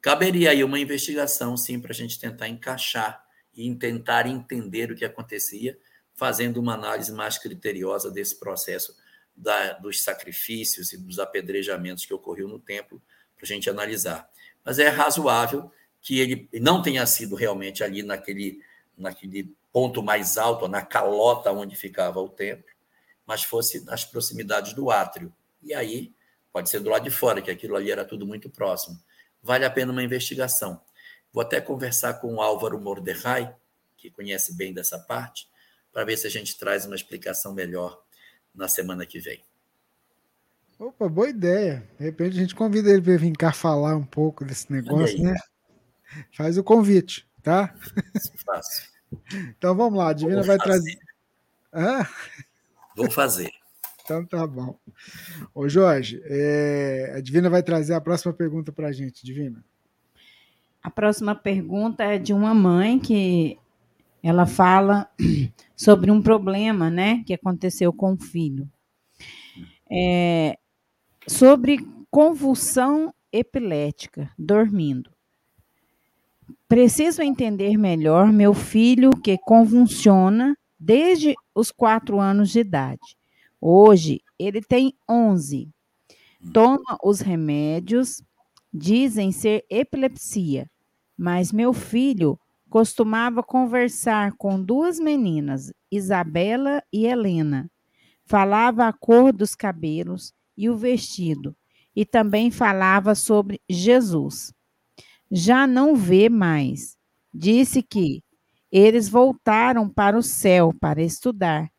Caberia aí uma investigação, sim, para a gente tentar encaixar e tentar entender o que acontecia, fazendo uma análise mais criteriosa desse processo da, dos sacrifícios e dos apedrejamentos que ocorreu no templo, para a gente analisar. Mas é razoável que ele não tenha sido realmente ali naquele, naquele ponto mais alto, na calota onde ficava o templo, mas fosse nas proximidades do átrio. E aí, pode ser do lado de fora, que aquilo ali era tudo muito próximo. Vale a pena uma investigação. Vou até conversar com o Álvaro Mordecai, que conhece bem dessa parte, para ver se a gente traz uma explicação melhor na semana que vem. Opa, boa ideia. De repente a gente convida ele para vir cá falar um pouco desse negócio, né? Faz o convite, tá? Fácil. então vamos lá, a Divina vai trazer. Hã? Vou fazer. Então tá bom. Ô Jorge, é... a Divina vai trazer a próxima pergunta para a gente, Divina. A próxima pergunta é de uma mãe que ela fala sobre um problema, né, que aconteceu com o filho. É, sobre convulsão epilética, dormindo. Preciso entender melhor meu filho que convulsiona desde os quatro anos de idade. Hoje ele tem 11. Toma os remédios, dizem ser epilepsia, mas meu filho costumava conversar com duas meninas, Isabela e Helena. Falava a cor dos cabelos e o vestido, e também falava sobre Jesus. Já não vê mais. Disse que eles voltaram para o céu para estudar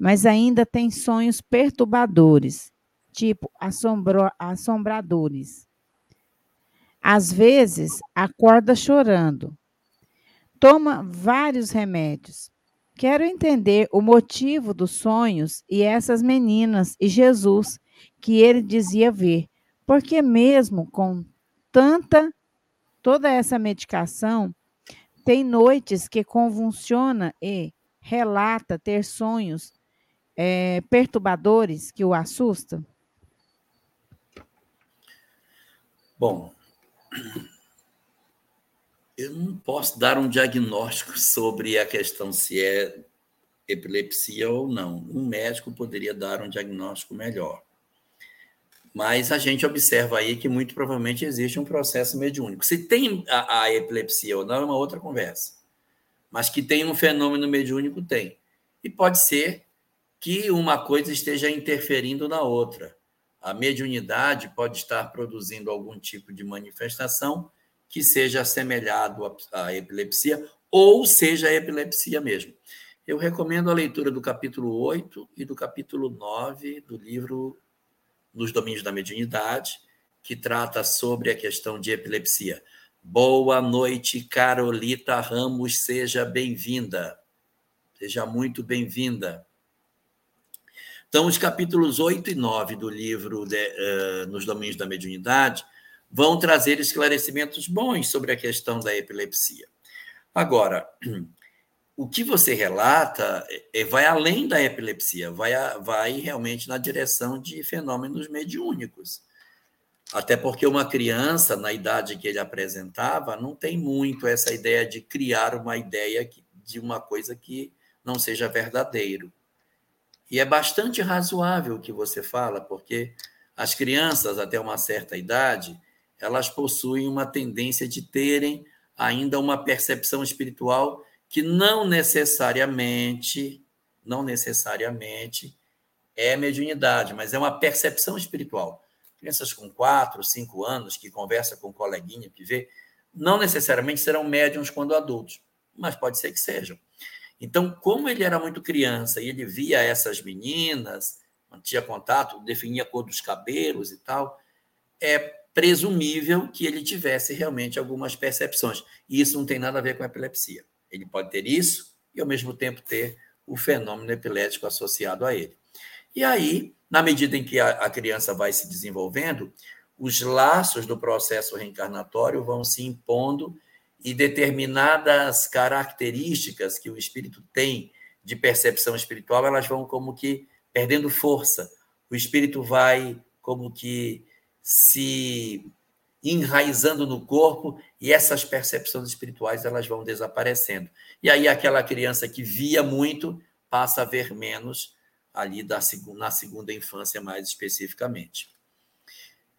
mas ainda tem sonhos perturbadores, tipo assombro, assombradores. Às vezes, acorda chorando. Toma vários remédios. Quero entender o motivo dos sonhos e essas meninas e Jesus que ele dizia ver, porque mesmo com tanta toda essa medicação, tem noites que convulsiona e relata ter sonhos é, perturbadores que o assustam? Bom, eu não posso dar um diagnóstico sobre a questão se é epilepsia ou não. Um médico poderia dar um diagnóstico melhor. Mas a gente observa aí que muito provavelmente existe um processo mediúnico. Se tem a, a epilepsia ou não é uma outra conversa. Mas que tem um fenômeno mediúnico, tem. E pode ser que uma coisa esteja interferindo na outra. A mediunidade pode estar produzindo algum tipo de manifestação que seja assemelhado à epilepsia ou seja a epilepsia mesmo. Eu recomendo a leitura do capítulo 8 e do capítulo 9 do livro Nos Domínios da Mediunidade, que trata sobre a questão de epilepsia. Boa noite, Carolita Ramos, seja bem-vinda. Seja muito bem-vinda. Então, os capítulos 8 e 9 do livro de, uh, Nos Domínios da Mediunidade vão trazer esclarecimentos bons sobre a questão da epilepsia. Agora, o que você relata é, vai além da epilepsia, vai, vai realmente na direção de fenômenos mediúnicos. Até porque uma criança, na idade que ele apresentava, não tem muito essa ideia de criar uma ideia de uma coisa que não seja verdadeiro. E é bastante razoável o que você fala, porque as crianças, até uma certa idade, elas possuem uma tendência de terem ainda uma percepção espiritual que não necessariamente, não necessariamente é mediunidade, mas é uma percepção espiritual. Crianças com quatro, cinco anos que conversa com um coleguinha que vê, não necessariamente serão médiums quando adultos, mas pode ser que sejam. Então, como ele era muito criança e ele via essas meninas, mantinha contato, definia a cor dos cabelos e tal, é presumível que ele tivesse realmente algumas percepções. E isso não tem nada a ver com a epilepsia. Ele pode ter isso e, ao mesmo tempo, ter o fenômeno epilético associado a ele. E aí, na medida em que a, criança vai se desenvolvendo, os laços do processo reencarnatório vão se impondo e determinadas características que o espírito tem de percepção espiritual, elas vão como que perdendo força. O espírito vai como que se enraizando no corpo e essas percepções espirituais elas vão desaparecendo. E aí aquela criança que via muito passa a ver menos ali da segunda, na segunda infância mais especificamente.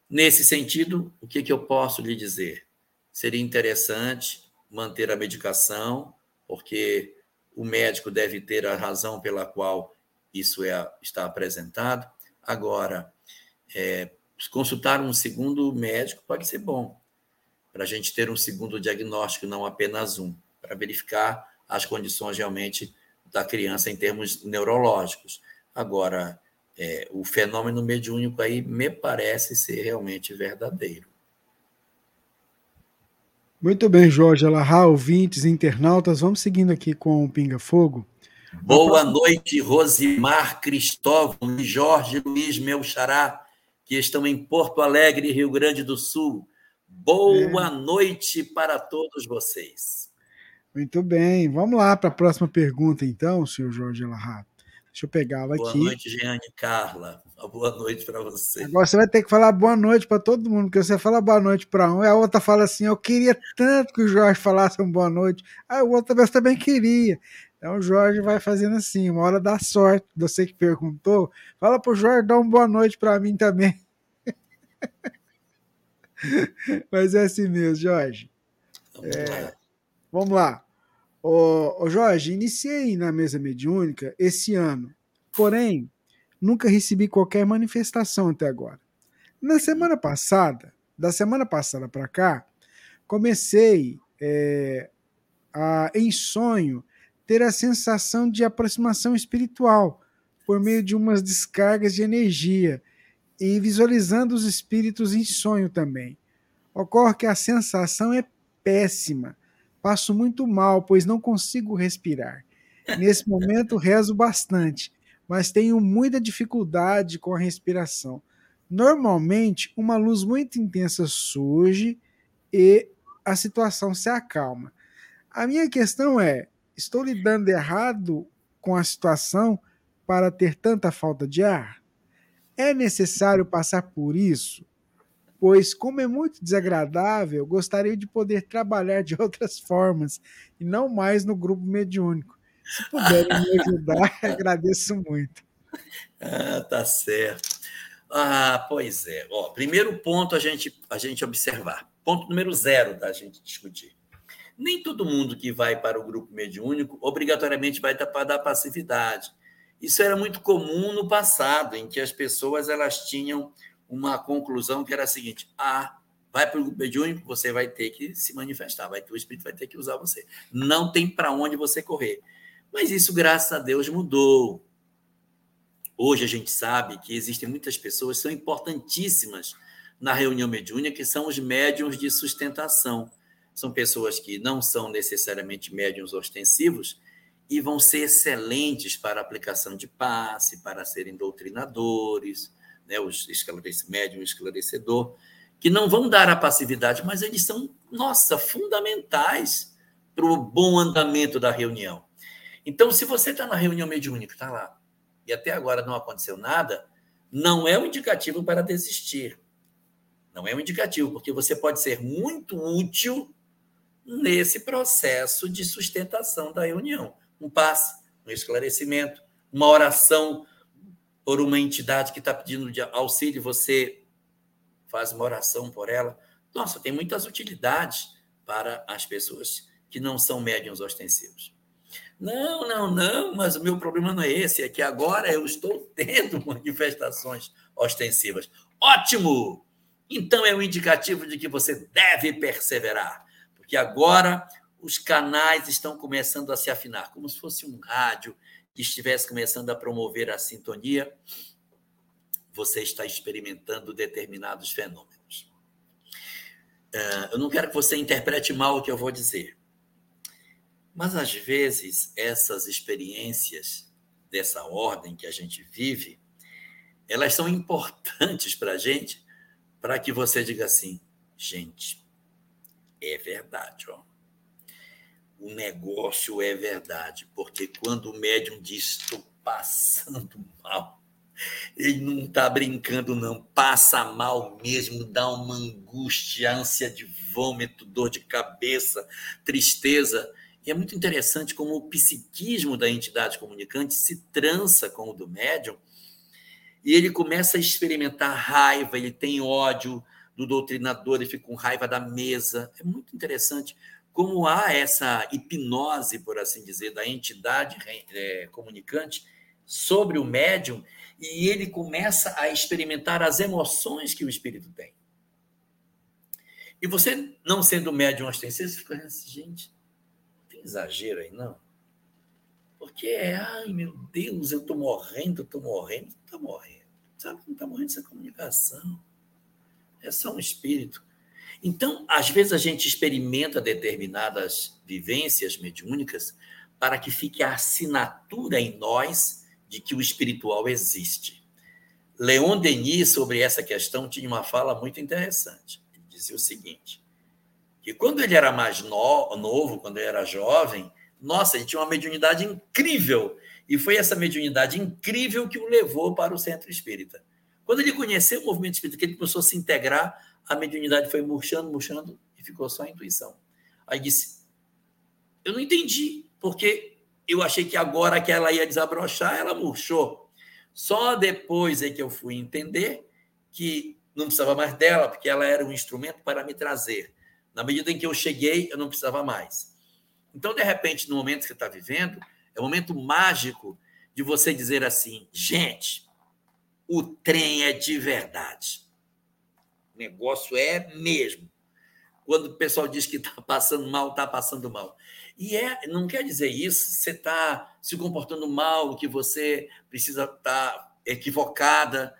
Nesse sentido, o que, que eu posso lhe dizer? Seria interessante manter a medicação, porque o médico deve ter a razão pela qual isso é, está apresentado. Agora, é, consultar um segundo médico pode ser bom, para a gente ter um segundo diagnóstico, não apenas um, para verificar as condições realmente da criança em termos neurológicos. Agora, é, o fenômeno mediúnico aí me parece ser realmente verdadeiro. Muito bem, Jorge Alahá, ouvintes, internautas, vamos seguindo aqui com o Pinga Fogo. Boa noite, Rosimar Cristóvão e Jorge Luiz, meu xará, que estão em Porto Alegre, Rio Grande do Sul. Boa é. noite para todos vocês. Muito bem, vamos lá para a próxima pergunta, então, senhor Jorge Alahá. Deixa eu pegá-la aqui. Boa noite, Jeane Carla. Uma boa noite para você. Agora você vai ter que falar boa noite para todo mundo, porque você fala boa noite para um e a outra fala assim: Eu queria tanto que o Jorge falasse uma boa noite. Aí o outro também queria. Então o Jorge vai fazendo assim, uma hora dá sorte. Você que perguntou, fala pro Jorge dar uma boa noite para mim também. Mas é assim mesmo, Jorge. Vamos é, lá. Vamos lá. Ô, ô, Jorge, iniciei na mesa mediúnica esse ano, porém, nunca recebi qualquer manifestação até agora. Na semana passada, da semana passada para cá, comecei é, a, em sonho, ter a sensação de aproximação espiritual por meio de umas descargas de energia e visualizando os espíritos em sonho também. Ocorre que a sensação é péssima Passo muito mal, pois não consigo respirar. Nesse momento rezo bastante, mas tenho muita dificuldade com a respiração. Normalmente, uma luz muito intensa surge e a situação se acalma. A minha questão é: estou lidando errado com a situação para ter tanta falta de ar? É necessário passar por isso? pois, como é muito desagradável, gostaria de poder trabalhar de outras formas e não mais no grupo mediúnico. Se puderem me ajudar, agradeço muito. Ah, tá certo. Ah, pois é. Ó, primeiro ponto a gente, a gente observar. Ponto número zero da gente discutir. Nem todo mundo que vai para o grupo mediúnico obrigatoriamente vai para dar passividade. Isso era muito comum no passado, em que as pessoas elas tinham uma conclusão que era a seguinte: ah, vai para o grupo mediúnico, você vai ter que se manifestar, vai o espírito vai ter que usar você. Não tem para onde você correr. Mas isso, graças a Deus, mudou. Hoje a gente sabe que existem muitas pessoas que são importantíssimas na reunião mediúnica, que são os médiums de sustentação. São pessoas que não são necessariamente médiums ostensivos e vão ser excelentes para a aplicação de passe, para serem doutrinadores, né, os esclarece, médium esclarecedor, que não vão dar a passividade, mas eles são, nossa, fundamentais para o bom andamento da reunião. Então, se você está na reunião mediúnica, está lá, e até agora não aconteceu nada, não é um indicativo para desistir. Não é um indicativo, porque você pode ser muito útil nesse processo de sustentação da reunião. Um passe, um esclarecimento, uma oração por uma entidade que está pedindo auxílio, você faz uma oração por ela. Nossa, tem muitas utilidades para as pessoas que não são médiums ostensivos. Não, não, não, mas o meu problema não é esse, é que agora eu estou tendo manifestações ostensivas. Ótimo! Então é um indicativo de que você deve perseverar, porque agora os canais estão começando a se afinar, como se fosse um rádio que estivesse começando a promover a sintonia, você está experimentando determinados fenômenos. É, eu não quero que você interprete mal o que eu vou dizer, mas às vezes essas experiências dessa ordem que a gente vive, elas são importantes para a gente, para que você diga assim, gente, é verdade, ó o negócio é verdade, porque quando o médium diz estou passando mal, ele não está brincando, não, passa mal mesmo, dá uma angústia, ânsia de vômito, dor de cabeça, tristeza. E é muito interessante como o psiquismo da entidade comunicante se trança com o do médium e ele começa a experimentar raiva, ele tem ódio do doutrinador, ele fica com raiva da mesa. É muito interessante como há essa hipnose, por assim dizer, da entidade é, comunicante sobre o médium, e ele começa a experimentar as emoções que o espírito tem. E você, não sendo médium ostensivo, fica assim, gente, exagero aí, não? Porque, ai meu Deus, eu estou morrendo, estou morrendo, não está morrendo. Sabe que não está morrendo essa comunicação. É só um espírito. Então, às vezes a gente experimenta determinadas vivências mediúnicas para que fique a assinatura em nós de que o espiritual existe. Leon Denis, sobre essa questão, tinha uma fala muito interessante. Ele dizia o seguinte: que quando ele era mais no, novo, quando ele era jovem, nossa, ele tinha uma mediunidade incrível. E foi essa mediunidade incrível que o levou para o centro espírita. Quando ele conheceu o movimento espírita, que ele começou a se integrar, a mediunidade foi murchando, murchando e ficou só a intuição. Aí disse: Eu não entendi, porque eu achei que agora que ela ia desabrochar, ela murchou. Só depois é que eu fui entender que não precisava mais dela, porque ela era um instrumento para me trazer. Na medida em que eu cheguei, eu não precisava mais. Então, de repente, no momento que você está vivendo, é um momento mágico de você dizer assim: gente, o trem é de verdade. O negócio é mesmo. Quando o pessoal diz que está passando mal, está passando mal. E é, não quer dizer isso, você está se comportando mal, que você precisa estar tá equivocada.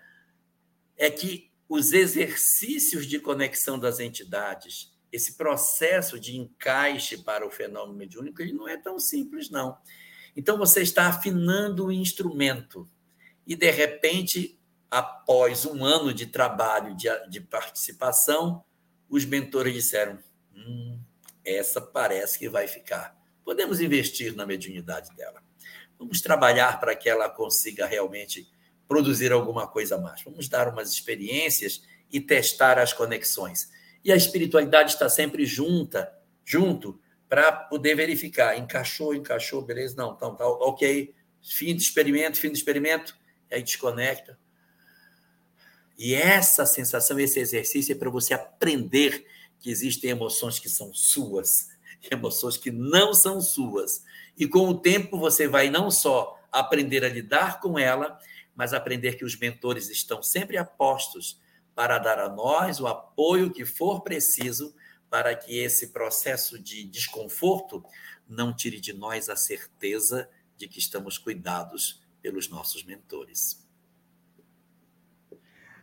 É que os exercícios de conexão das entidades, esse processo de encaixe para o fenômeno mediúnico, ele não é tão simples, não. Então, você está afinando o instrumento e, de repente, após um ano de trabalho, de, de participação, os mentores disseram: hum, essa parece que vai ficar. Podemos investir na mediunidade dela. Vamos trabalhar para que ela consiga realmente produzir alguma coisa mais. Vamos dar umas experiências e testar as conexões. E a espiritualidade está sempre junta, junto, para poder verificar. Encaixou, encaixou, beleza? Não, então, tá, ok. Fim do experimento, fim do experimento. Aí desconecta. E essa sensação, esse exercício é para você aprender que existem emoções que são suas, emoções que não são suas. E com o tempo você vai não só aprender a lidar com ela, mas aprender que os mentores estão sempre apostos para dar a nós o apoio que for preciso para que esse processo de desconforto não tire de nós a certeza de que estamos cuidados pelos nossos mentores.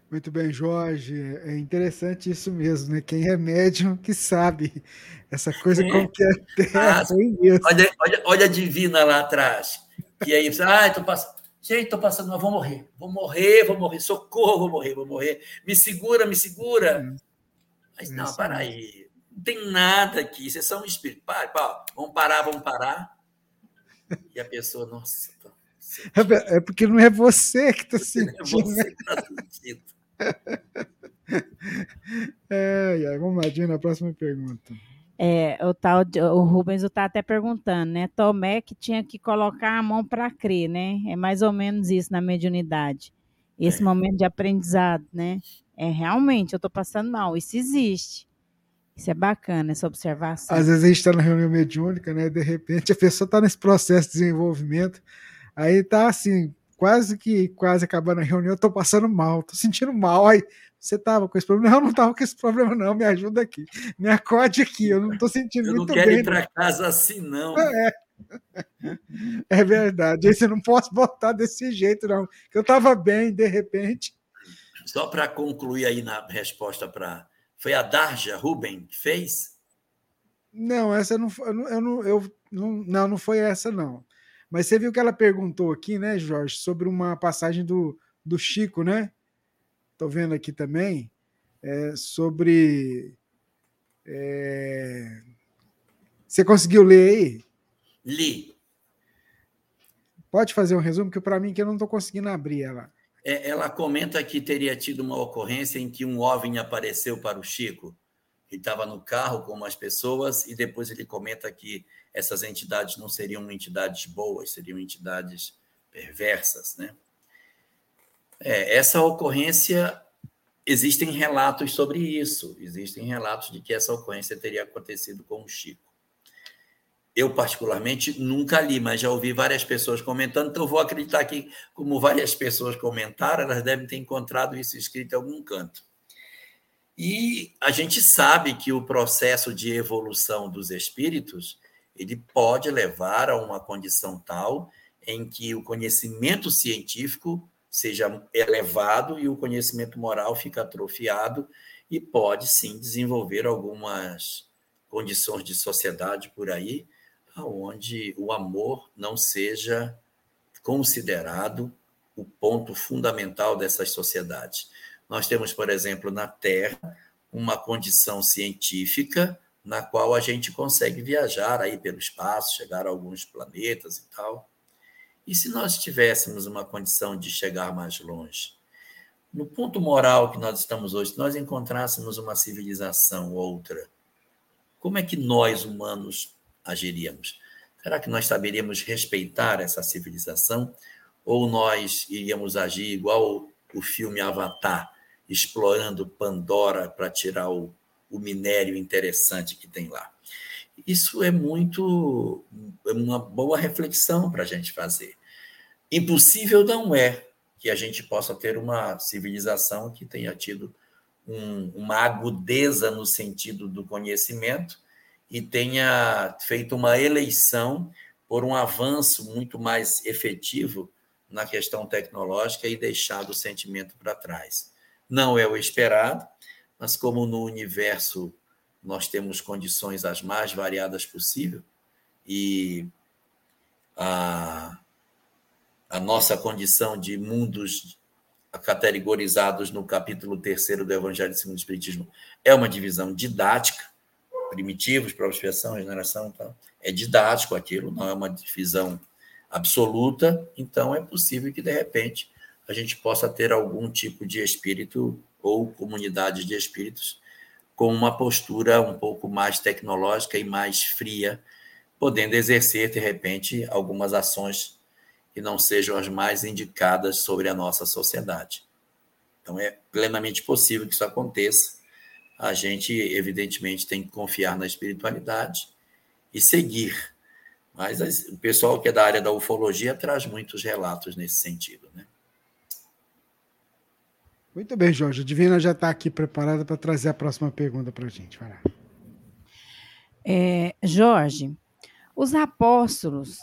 Muito bem, Jorge. É interessante isso mesmo, né? Quem é médium que sabe. Essa coisa é. como que é terra, ah, olha, olha, olha a divina lá atrás. Que aí você, ah, tô passando. Gente, tô passando, mas vou morrer. Vou morrer, vou morrer. Socorro, vou morrer, vou morrer. Me segura, me segura. Mas não, para aí. Não tem nada aqui. Isso é só um espírito. Para, para. Vamos parar, vamos parar. E a pessoa, nossa. É porque não é você que está sentindo. É você que está sentindo. é, é, vamos lá, Dina, a próxima pergunta. É, o, tal, o Rubens está até perguntando, né? Tomé que tinha que colocar a mão para crer, né? É mais ou menos isso na mediunidade. Esse é. momento de aprendizado, né? É realmente, eu estou passando mal. Isso existe. Isso é bacana, essa observação. Às vezes a gente está na reunião mediúnica, né? De repente a pessoa está nesse processo de desenvolvimento, aí está assim, quase que quase acabando a reunião, eu tô passando mal, tô sentindo mal. Aí você tava com esse problema? Não, eu não tava com esse problema, não. Me ajuda aqui. Me acode aqui, eu não tô sentindo eu muito bem. Eu não quero ir para casa assim, não. É. é verdade. Aí você não posso botar desse jeito, não. Eu tava bem, de repente. Só para concluir aí na resposta para. Foi a Darja Ruben que fez? Não, essa não, eu não, eu não, eu não, não, não foi essa, não. Mas você viu que ela perguntou aqui, né, Jorge, sobre uma passagem do, do Chico, né? Estou vendo aqui também, é, sobre. É... Você conseguiu ler aí? Li. Pode fazer um resumo, que para mim que eu não estou conseguindo abrir ela. É, ela comenta que teria tido uma ocorrência em que um OVNI apareceu para o Chico, que estava no carro com umas pessoas, e depois ele comenta que essas entidades não seriam entidades boas, seriam entidades perversas, né? É, essa ocorrência existem relatos sobre isso, existem relatos de que essa ocorrência teria acontecido com o Chico. Eu, particularmente, nunca li, mas já ouvi várias pessoas comentando, então vou acreditar que, como várias pessoas comentaram, elas devem ter encontrado isso escrito em algum canto. E a gente sabe que o processo de evolução dos espíritos ele pode levar a uma condição tal em que o conhecimento científico seja elevado e o conhecimento moral fica atrofiado e pode sim desenvolver algumas condições de sociedade por aí onde o amor não seja considerado o ponto fundamental dessas sociedades. Nós temos, por exemplo, na Terra, uma condição científica na qual a gente consegue viajar aí pelo espaço, chegar a alguns planetas e tal. E se nós tivéssemos uma condição de chegar mais longe? No ponto moral que nós estamos hoje, se nós encontrássemos uma civilização outra, como é que nós, humanos, agiríamos? Será que nós saberíamos respeitar essa civilização? Ou nós iríamos agir igual o filme Avatar, explorando Pandora para tirar o, o minério interessante que tem lá? Isso é muito é uma boa reflexão para a gente fazer. Impossível não é que a gente possa ter uma civilização que tenha tido um, uma agudeza no sentido do conhecimento e tenha feito uma eleição por um avanço muito mais efetivo na questão tecnológica e deixado o sentimento para trás. Não é o esperado, mas como no universo nós temos condições as mais variadas possível e a, a nossa condição de mundos categorizados no capítulo 3 do Evangelho segundo o Espiritismo é uma divisão didática, primitivos, própria expiação, regeneração, tal. é didático aquilo, não é uma divisão absoluta, então é possível que, de repente, a gente possa ter algum tipo de espírito ou comunidade de espíritos com uma postura um pouco mais tecnológica e mais fria, podendo exercer, de repente, algumas ações que não sejam as mais indicadas sobre a nossa sociedade. Então, é plenamente possível que isso aconteça. A gente, evidentemente, tem que confiar na espiritualidade e seguir. Mas o pessoal que é da área da ufologia traz muitos relatos nesse sentido. Né? Muito bem, Jorge. A Divina já está aqui preparada para trazer a próxima pergunta para a gente. Vai lá. É, Jorge, os apóstolos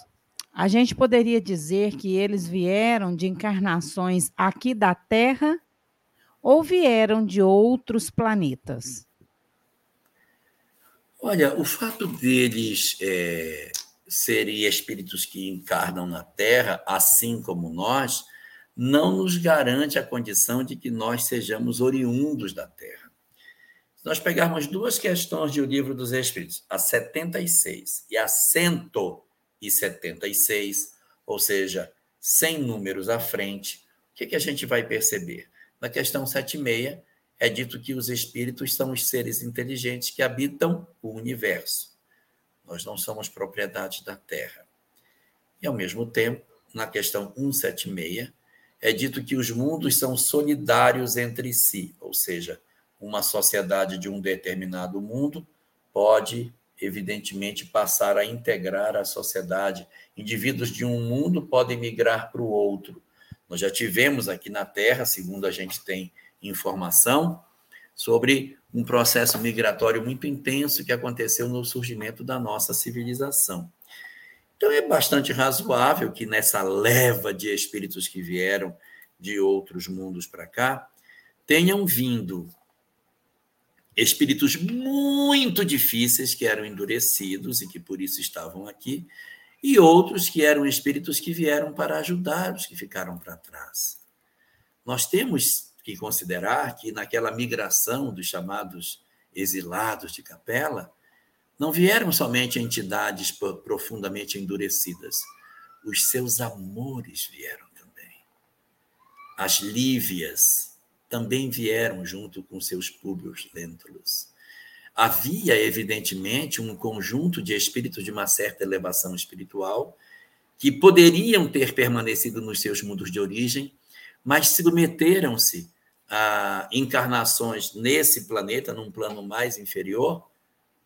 a gente poderia dizer que eles vieram de encarnações aqui da Terra ou vieram de outros planetas? Olha, o fato deles é, serem espíritos que encarnam na Terra, assim como nós, não nos garante a condição de que nós sejamos oriundos da Terra. Se nós pegarmos duas questões de O Livro dos Espíritos, a 76 e a 100, e 76, ou seja, 100 números à frente, o que, que a gente vai perceber? Na questão 76, é dito que os espíritos são os seres inteligentes que habitam o universo. Nós não somos propriedade da Terra. E, ao mesmo tempo, na questão 176, é dito que os mundos são solidários entre si, ou seja, uma sociedade de um determinado mundo pode evidentemente, passar a integrar a sociedade. Indivíduos de um mundo podem migrar para o outro. Nós já tivemos aqui na Terra, segundo a gente tem informação, sobre um processo migratório muito intenso que aconteceu no surgimento da nossa civilização. Então, é bastante razoável que nessa leva de espíritos que vieram de outros mundos para cá, tenham vindo espíritos muito difíceis que eram endurecidos e que por isso estavam aqui, e outros que eram espíritos que vieram para ajudar os que ficaram para trás. Nós temos que considerar que naquela migração dos chamados exilados de capela, não vieram somente entidades profundamente endurecidas, os seus amores vieram também. As lívias, também vieram junto com seus públios lêntulos. Havia, evidentemente, um conjunto de espíritos de uma certa elevação espiritual que poderiam ter permanecido nos seus mundos de origem, mas submeteram-se a encarnações nesse planeta, num plano mais inferior,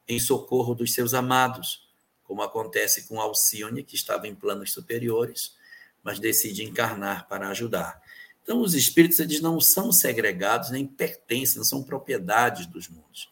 em socorro dos seus amados, como acontece com Alcione, que estava em planos superiores, mas decide encarnar para ajudar. Então, os espíritos eles não são segregados, nem pertencem, não são propriedades dos mundos.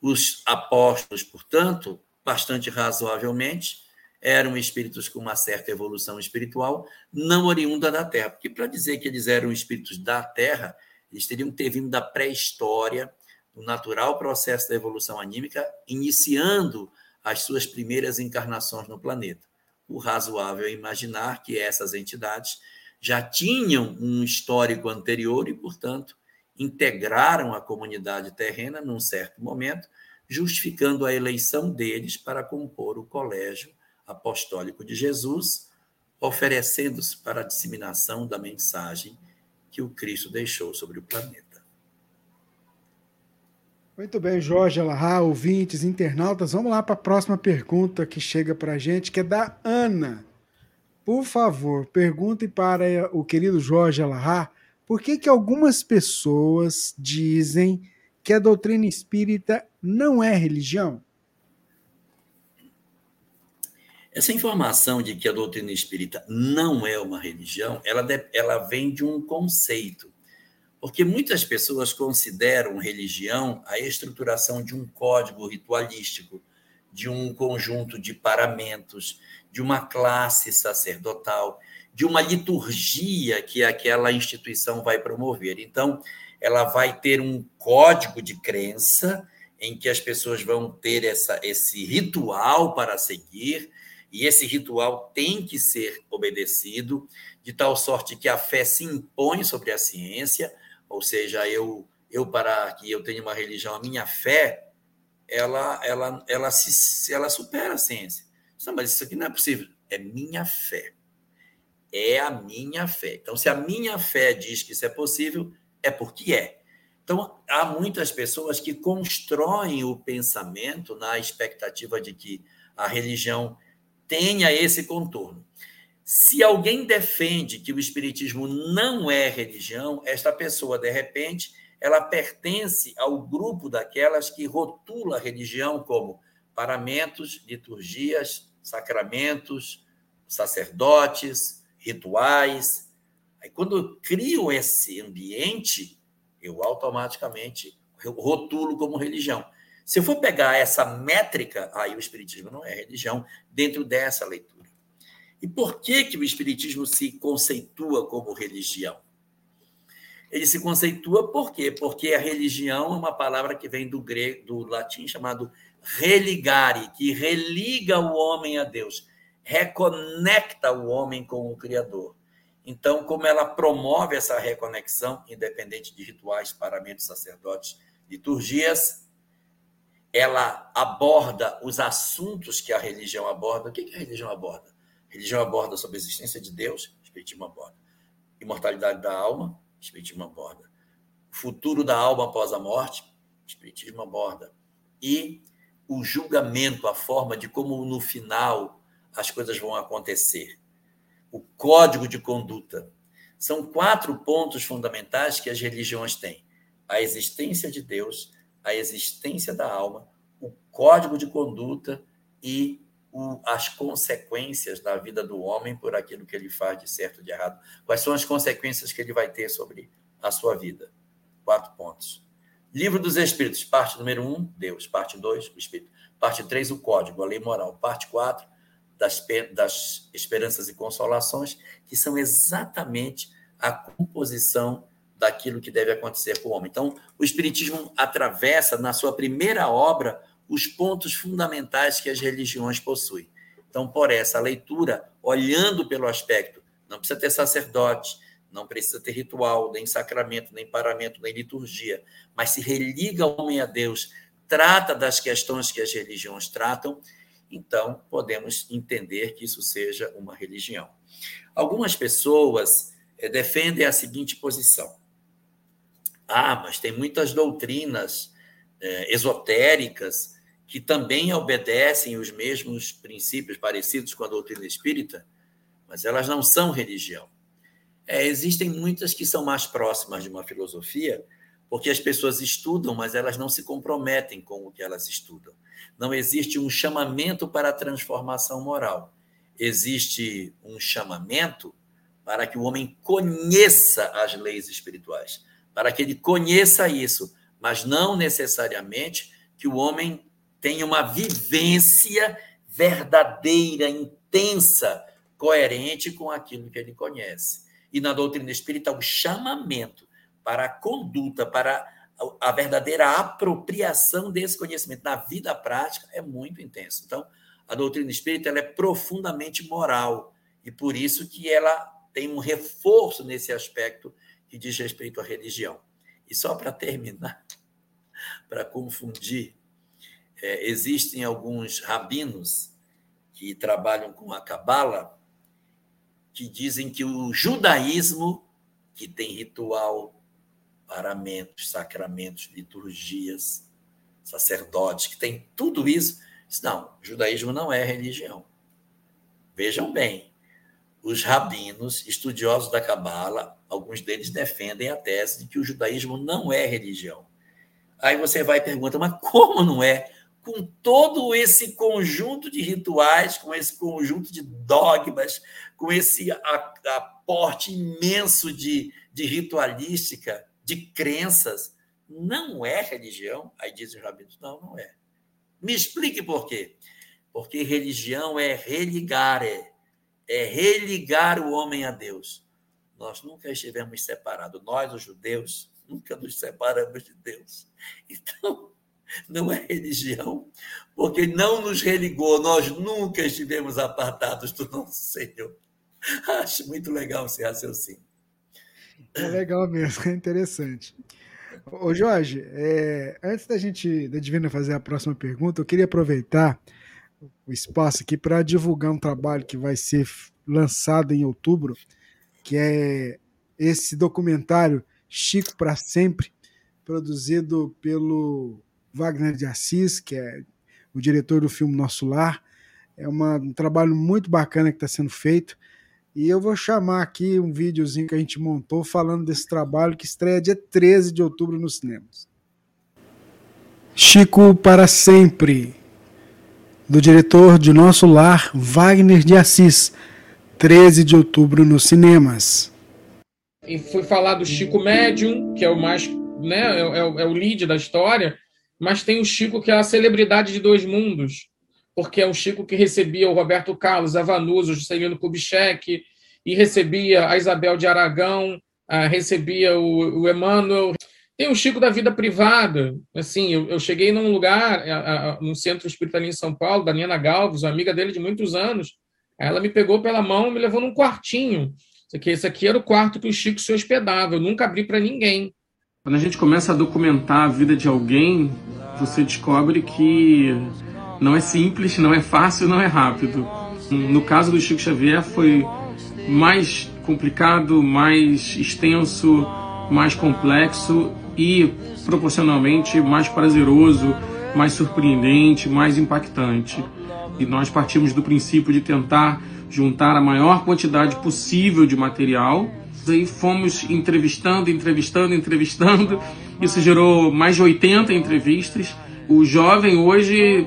Os apóstolos, portanto, bastante razoavelmente, eram espíritos com uma certa evolução espiritual, não oriunda da Terra. Porque para dizer que eles eram espíritos da Terra, eles teriam que ter vindo da pré-história, do natural processo da evolução anímica, iniciando as suas primeiras encarnações no planeta. O razoável é imaginar que essas entidades já tinham um histórico anterior e, portanto, integraram a comunidade terrena num certo momento, justificando a eleição deles para compor o colégio apostólico de Jesus, oferecendo-se para a disseminação da mensagem que o Cristo deixou sobre o planeta. Muito bem, Jorge Alahá, ouvintes, internautas. Vamos lá para a próxima pergunta que chega para a gente, que é da Ana. Por favor, pergunte para o querido Jorge Alahá por que, que algumas pessoas dizem que a doutrina espírita não é religião? Essa informação de que a doutrina espírita não é uma religião, ela, ela vem de um conceito. Porque muitas pessoas consideram religião a estruturação de um código ritualístico, de um conjunto de paramentos, de uma classe sacerdotal, de uma liturgia que aquela instituição vai promover. Então, ela vai ter um código de crença em que as pessoas vão ter essa, esse ritual para seguir, e esse ritual tem que ser obedecido, de tal sorte que a fé se impõe sobre a ciência, ou seja, eu eu para que eu tenha uma religião, a minha fé, ela ela ela se ela supera a ciência. Não, mas isso aqui não é possível. É minha fé. É a minha fé. Então, se a minha fé diz que isso é possível, é porque é. Então, há muitas pessoas que constroem o pensamento na expectativa de que a religião tenha esse contorno. Se alguém defende que o espiritismo não é religião, esta pessoa, de repente, ela pertence ao grupo daquelas que rotula a religião como paramentos, liturgias, sacramentos, sacerdotes, rituais. Aí, quando crio esse ambiente, eu automaticamente rotulo como religião. Se eu for pegar essa métrica, aí o Espiritismo não é religião dentro dessa leitura. E por que, que o Espiritismo se conceitua como religião? Ele se conceitua por quê? Porque a religião é uma palavra que vem do grego, do latim chamado religare, que religa o homem a Deus, reconecta o homem com o Criador. Então, como ela promove essa reconexão, independente de rituais, paramentos, sacerdotes, liturgias, ela aborda os assuntos que a religião aborda. O que a religião aborda? A religião aborda sobre a existência de Deus, Espiritismo aborda. Imortalidade da alma, Espiritismo aborda. Futuro da alma após a morte, Espiritismo aborda. E o julgamento, a forma de como no final as coisas vão acontecer. O código de conduta. São quatro pontos fundamentais que as religiões têm: a existência de Deus, a existência da alma, o código de conduta e o, as consequências da vida do homem por aquilo que ele faz de certo e de errado. Quais são as consequências que ele vai ter sobre a sua vida? Quatro pontos. Livro dos Espíritos, parte número um, Deus. Parte dois, o Espírito. Parte três, o Código, a lei moral. Parte quatro, das, das esperanças e consolações, que são exatamente a composição daquilo que deve acontecer com o homem. Então, o Espiritismo atravessa, na sua primeira obra, os pontos fundamentais que as religiões possuem. Então, por essa leitura, olhando pelo aspecto, não precisa ter sacerdote, não precisa ter ritual, nem sacramento, nem paramento, nem liturgia, mas se religa o homem a Deus, trata das questões que as religiões tratam, então podemos entender que isso seja uma religião. Algumas pessoas eh, defendem a seguinte posição: ah, mas tem muitas doutrinas eh, esotéricas que também obedecem os mesmos princípios parecidos com a doutrina espírita, mas elas não são religião. É, existem muitas que são mais próximas de uma filosofia, porque as pessoas estudam, mas elas não se comprometem com o que elas estudam. Não existe um chamamento para a transformação moral. Existe um chamamento para que o homem conheça as leis espirituais, para que ele conheça isso, mas não necessariamente que o homem tem uma vivência verdadeira, intensa, coerente com aquilo que ele conhece. E na doutrina espírita, o chamamento para a conduta, para a verdadeira apropriação desse conhecimento na vida prática é muito intenso. Então, a doutrina espírita ela é profundamente moral e por isso que ela tem um reforço nesse aspecto que diz respeito à religião. E só para terminar, para confundir, é, existem alguns rabinos que trabalham com a cabala que dizem que o judaísmo, que tem ritual paramentos, sacramentos, liturgias, sacerdotes, que tem tudo isso. Não, o judaísmo não é religião. Vejam bem, os rabinos, estudiosos da Cabala, alguns deles defendem a tese de que o judaísmo não é religião. Aí você vai e pergunta, mas como não é? Com todo esse conjunto de rituais, com esse conjunto de dogmas, com esse aporte imenso de, de ritualística, de crenças, não é religião? Aí dizem os rabinos, não, não é. Me explique por quê. Porque religião é religar, é, é religar o homem a Deus. Nós nunca estivemos separados. Nós, os judeus, nunca nos separamos de Deus. Então, não é religião, porque não nos religou. Nós nunca estivemos apartados do nosso Senhor. Acho muito legal esse raciocínio. É legal mesmo, é interessante. Ô Jorge, é, antes da gente, da Divina fazer a próxima pergunta, eu queria aproveitar o espaço aqui para divulgar um trabalho que vai ser lançado em outubro, que é esse documentário Chico para Sempre, produzido pelo Wagner de Assis, que é o diretor do filme Nosso Lar. É uma, um trabalho muito bacana que está sendo feito. E eu vou chamar aqui um videozinho que a gente montou falando desse trabalho que estreia dia 13 de outubro nos cinemas. Chico para sempre, do diretor de Nosso Lar, Wagner de Assis, 13 de outubro nos cinemas. E foi falar do Chico Médium, que é o mais, né, é, é, é o lead da história, mas tem o Chico que é a celebridade de dois mundos, porque é um Chico que recebia o Roberto Carlos, a Vanusa, o Juscelino Kubitschek, e recebia a Isabel de Aragão, uh, recebia o, o Emmanuel. Tem o Chico da vida privada. Assim, eu, eu cheguei num lugar, no centro espírita ali em São Paulo, da Nina Galves, uma amiga dele de muitos anos. Ela me pegou pela mão e me levou num quartinho. Esse aqui, esse aqui era o quarto que o Chico se hospedava. Eu nunca abri para ninguém. Quando a gente começa a documentar a vida de alguém, você descobre que não é simples, não é fácil, não é rápido. No caso do Chico Xavier, foi mais complicado, mais extenso, mais complexo e proporcionalmente mais prazeroso, mais surpreendente, mais impactante. E nós partimos do princípio de tentar juntar a maior quantidade possível de material. Aí fomos entrevistando, entrevistando, entrevistando. Isso gerou mais de 80 entrevistas. O jovem hoje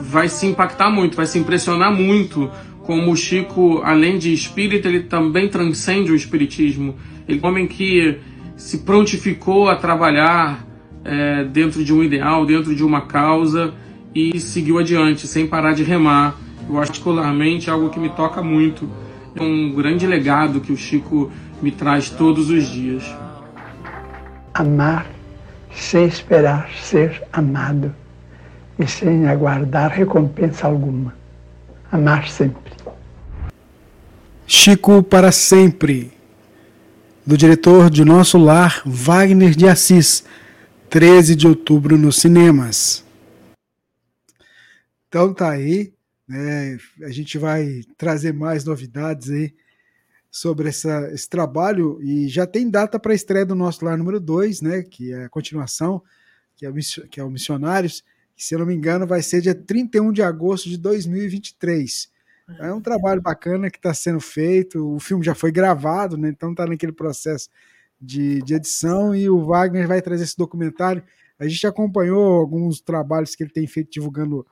vai se impactar muito, vai se impressionar muito como o Chico, além de espírito, ele também transcende o espiritismo. Ele é um homem que se prontificou a trabalhar é, dentro de um ideal, dentro de uma causa e seguiu adiante, sem parar de remar. Eu acho particularmente algo que me toca muito. É um grande legado que o Chico me traz todos os dias. Amar sem esperar ser amado e sem aguardar recompensa alguma. Amar sempre. Chico para sempre, do diretor de Nosso Lar, Wagner de Assis, 13 de outubro nos cinemas. Então tá aí, né? A gente vai trazer mais novidades aí sobre essa, esse trabalho e já tem data para a estreia do Nosso Lar número 2, né? Que é a continuação, que é, o, que é o Missionários que, se eu não me engano, vai ser dia 31 de agosto de 2023. É um trabalho bacana que está sendo feito. O filme já foi gravado, né? então está naquele processo de, de, edição. E o Wagner vai trazer esse documentário. A gente acompanhou alguns trabalhos que ele tem feito divulgando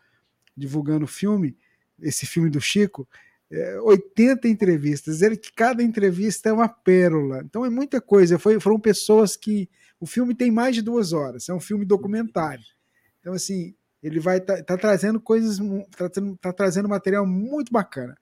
divulgando o filme, esse filme do Chico. É, 80 entrevistas. Ele que cada entrevista é uma pérola. Então é muita coisa. Foi, foram pessoas que. O filme tem mais de duas horas. É um filme documentário. Então, assim, ele vai estar tá, tá trazendo coisas, tá, tá, trazendo material muito bacana.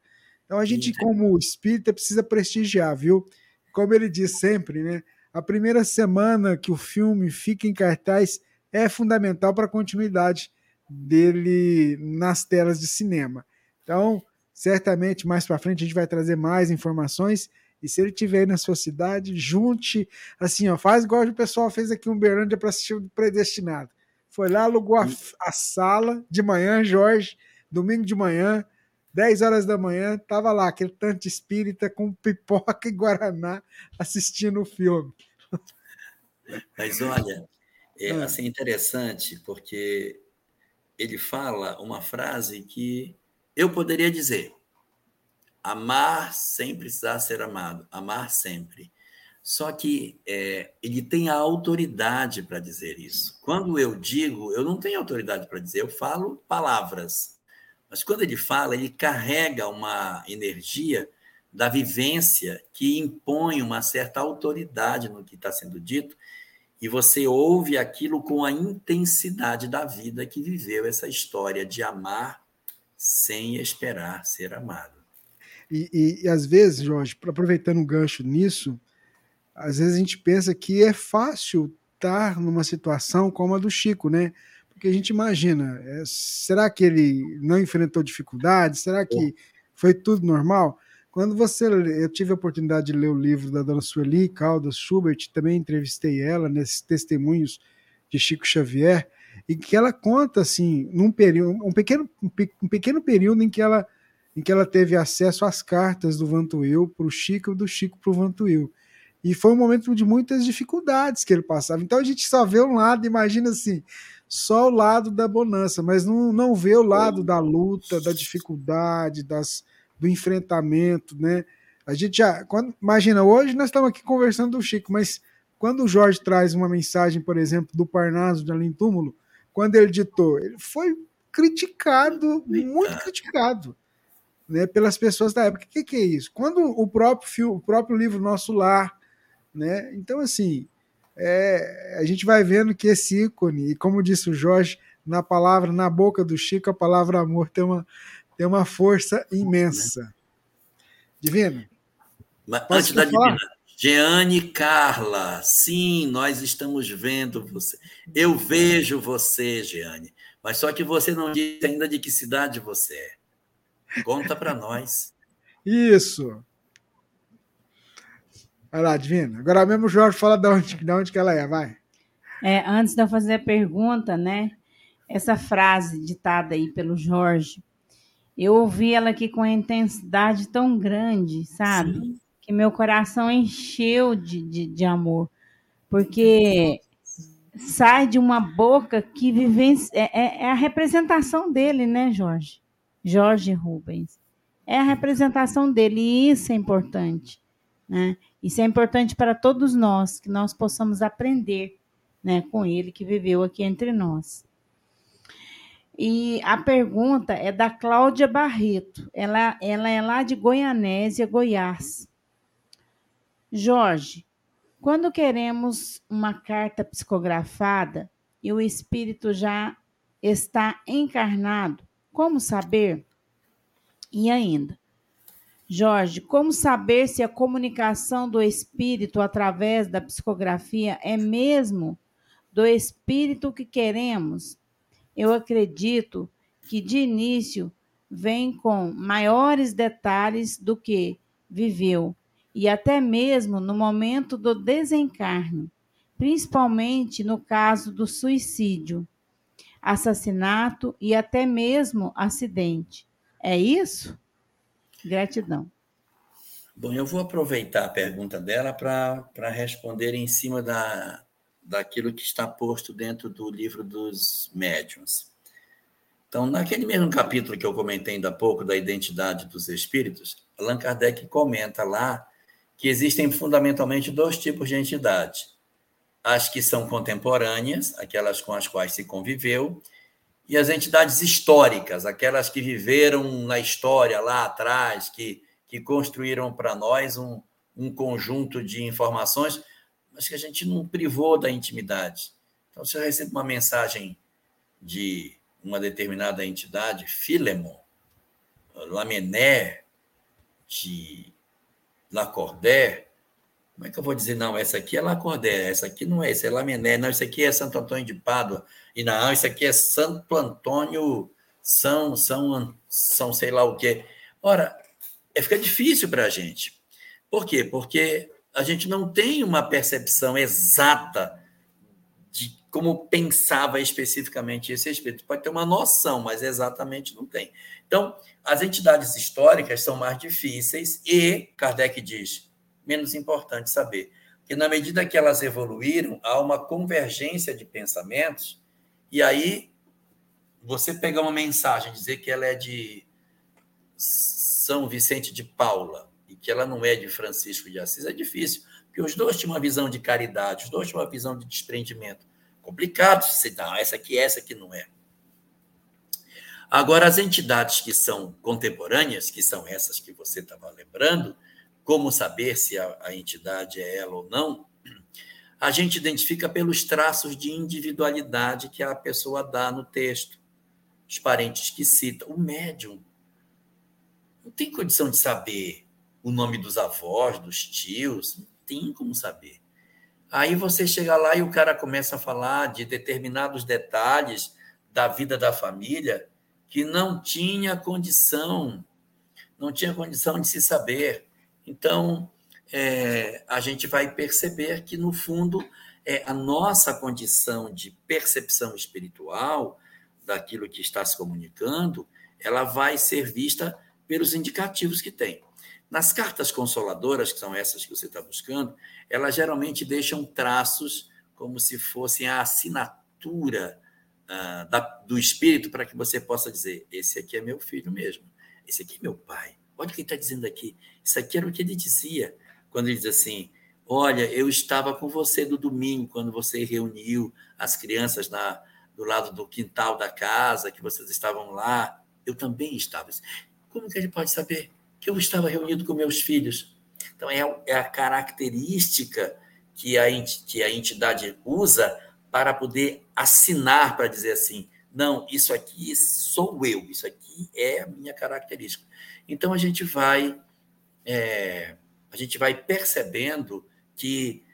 Então a gente, como espírita, precisa prestigiar, viu? Como ele diz sempre, né? A primeira semana que o filme fica em cartaz é fundamental para a continuidade dele nas telas de cinema. Então, certamente mais para frente a gente vai trazer mais informações. E se ele tiver aí na sua cidade, junte, assim, ó, faz igual o pessoal fez aqui em Uberlândia para assistir o Predestinado. Foi lá, alugou a, a, sala de manhã, Jorge, domingo de manhã, 10 horas da manhã, tava lá, aquele tanto espírita com pipoca e guaraná assistindo o filme. Mas olha, é ah. assim, interessante, porque ele fala uma frase que eu poderia dizer: amar sem precisar ser amado, amar sempre. Só que é, ele tem a autoridade para dizer isso. Quando eu digo, eu não tenho autoridade para dizer, eu falo palavras. Mas quando ele fala, ele carrega uma energia da vivência que impõe uma certa autoridade no que está sendo dito, e você ouve aquilo com a intensidade da vida que viveu essa história de amar sem esperar ser amado. E, e, e às vezes, Jorge, aproveitando um gancho nisso, às vezes a gente pensa que é fácil estar numa situação como a do Chico, né? Porque a gente imagina, é, será que ele não enfrentou dificuldades? Será que foi tudo normal? Quando você, eu tive a oportunidade de ler o livro da dona Sueli Caldas Schubert, também entrevistei ela nesses testemunhos de Chico Xavier, e que ela conta assim, num período, um pequeno, um pequeno período em que ela em que ela teve acesso às cartas do Vantuil para o Chico do Chico para o Vantuil. E foi um momento de muitas dificuldades que ele passava. Então a gente só vê um lado, imagina assim, só o lado da bonança, mas não, não vê o lado da luta, da dificuldade, das, do enfrentamento, né? A gente já, quando, imagina, hoje nós estamos aqui conversando do Chico, mas quando o Jorge traz uma mensagem, por exemplo, do Parnaso de Além Túmulo, quando ele ditou, ele foi criticado, muito criticado, né, pelas pessoas da época. O que, que, é isso? Quando o próprio, o próprio livro Nosso Lar, né? Então, assim, é, a gente vai vendo que esse ícone, e como disse o Jorge, na palavra, na boca do Chico, a palavra amor tem uma, tem uma força imensa. Divino? Mas, antes da? Divina, Jeane Carla, sim, nós estamos vendo você. Eu vejo você, Jeane, mas só que você não disse ainda de que cidade você é. Conta para nós. Isso. Vai lá, Divina. Agora mesmo o Jorge fala de onde, de onde que ela é, vai. É, antes de eu fazer a pergunta, né? Essa frase ditada aí pelo Jorge, eu ouvi ela aqui com uma intensidade tão grande, sabe? Sim. Meu coração encheu de, de, de amor. Porque sai de uma boca que vive é, é, é, a representação dele, né, Jorge? Jorge Rubens. É a representação dele, e isso é importante. Né? Isso é importante para todos nós, que nós possamos aprender né, com ele que viveu aqui entre nós. E a pergunta é da Cláudia Barreto. Ela, ela é lá de Goianésia, Goiás. Jorge, quando queremos uma carta psicografada e o espírito já está encarnado, como saber? E ainda, Jorge, como saber se a comunicação do espírito através da psicografia é mesmo do espírito que queremos? Eu acredito que de início vem com maiores detalhes do que viveu e até mesmo no momento do desencarne, principalmente no caso do suicídio, assassinato e até mesmo acidente. É isso? Gratidão. Bom, eu vou aproveitar a pergunta dela para responder em cima da, daquilo que está posto dentro do livro dos médiuns. Então, naquele mesmo capítulo que eu comentei ainda há pouco, da identidade dos espíritos, Allan Kardec comenta lá que existem fundamentalmente dois tipos de entidade. As que são contemporâneas, aquelas com as quais se conviveu, e as entidades históricas, aquelas que viveram na história lá atrás, que, que construíram para nós um, um conjunto de informações, mas que a gente não privou da intimidade. Então, se eu recebo uma mensagem de uma determinada entidade, Philemon, Lamené, de Lacordaire, como é que eu vou dizer, não, essa aqui é Lacordaire, essa aqui não é, essa é Lamené, não, isso aqui é Santo Antônio de Pádua, e não, isso aqui é Santo Antônio, São, São, São sei lá o quê. Ora, é, fica difícil para a gente. Por quê? Porque a gente não tem uma percepção exata de como pensava especificamente esse espírito. Pode ter uma noção, mas exatamente não tem. Então, as entidades históricas são mais difíceis e, Kardec diz, menos importante saber, que na medida que elas evoluíram, há uma convergência de pensamentos, e aí você pegar uma mensagem, dizer que ela é de São Vicente de Paula e que ela não é de Francisco de Assis, é difícil, porque os dois tinham uma visão de caridade, os dois tinham uma visão de desprendimento. Complicado se não, essa aqui essa aqui não é. Agora, as entidades que são contemporâneas, que são essas que você estava lembrando, como saber se a, a, entidade é ela ou não, a gente identifica pelos traços de individualidade que a pessoa dá no texto, os parentes que cita. O médium não tem condição de saber o nome dos avós, dos tios, não tem como saber. Aí você chega lá e o cara começa a falar de determinados detalhes da vida da família que não tinha condição, não tinha condição de se saber. Então, é, a gente vai perceber que, no fundo, é, a nossa condição de percepção espiritual daquilo que está se comunicando, ela vai ser vista pelos indicativos que tem. Nas cartas consoladoras, que são essas que você está buscando, elas geralmente deixam traços como se fossem a assinatura uh, da, do espírito para que você possa dizer: esse aqui é meu filho mesmo, esse aqui é meu pai. Olha o que está dizendo aqui. Isso aqui era o que ele dizia quando ele diz assim: Olha, eu estava com você no domingo, quando você reuniu as crianças na, do lado do quintal da casa, que vocês estavam lá. Eu também estava. Como que ele pode saber? que eu estava reunido com meus filhos. Então, é, é a característica que a, que a entidade usa para poder assinar, para dizer assim: não, isso aqui sou eu, isso aqui é a minha característica. Então, a gente vai, é, a gente vai percebendo que,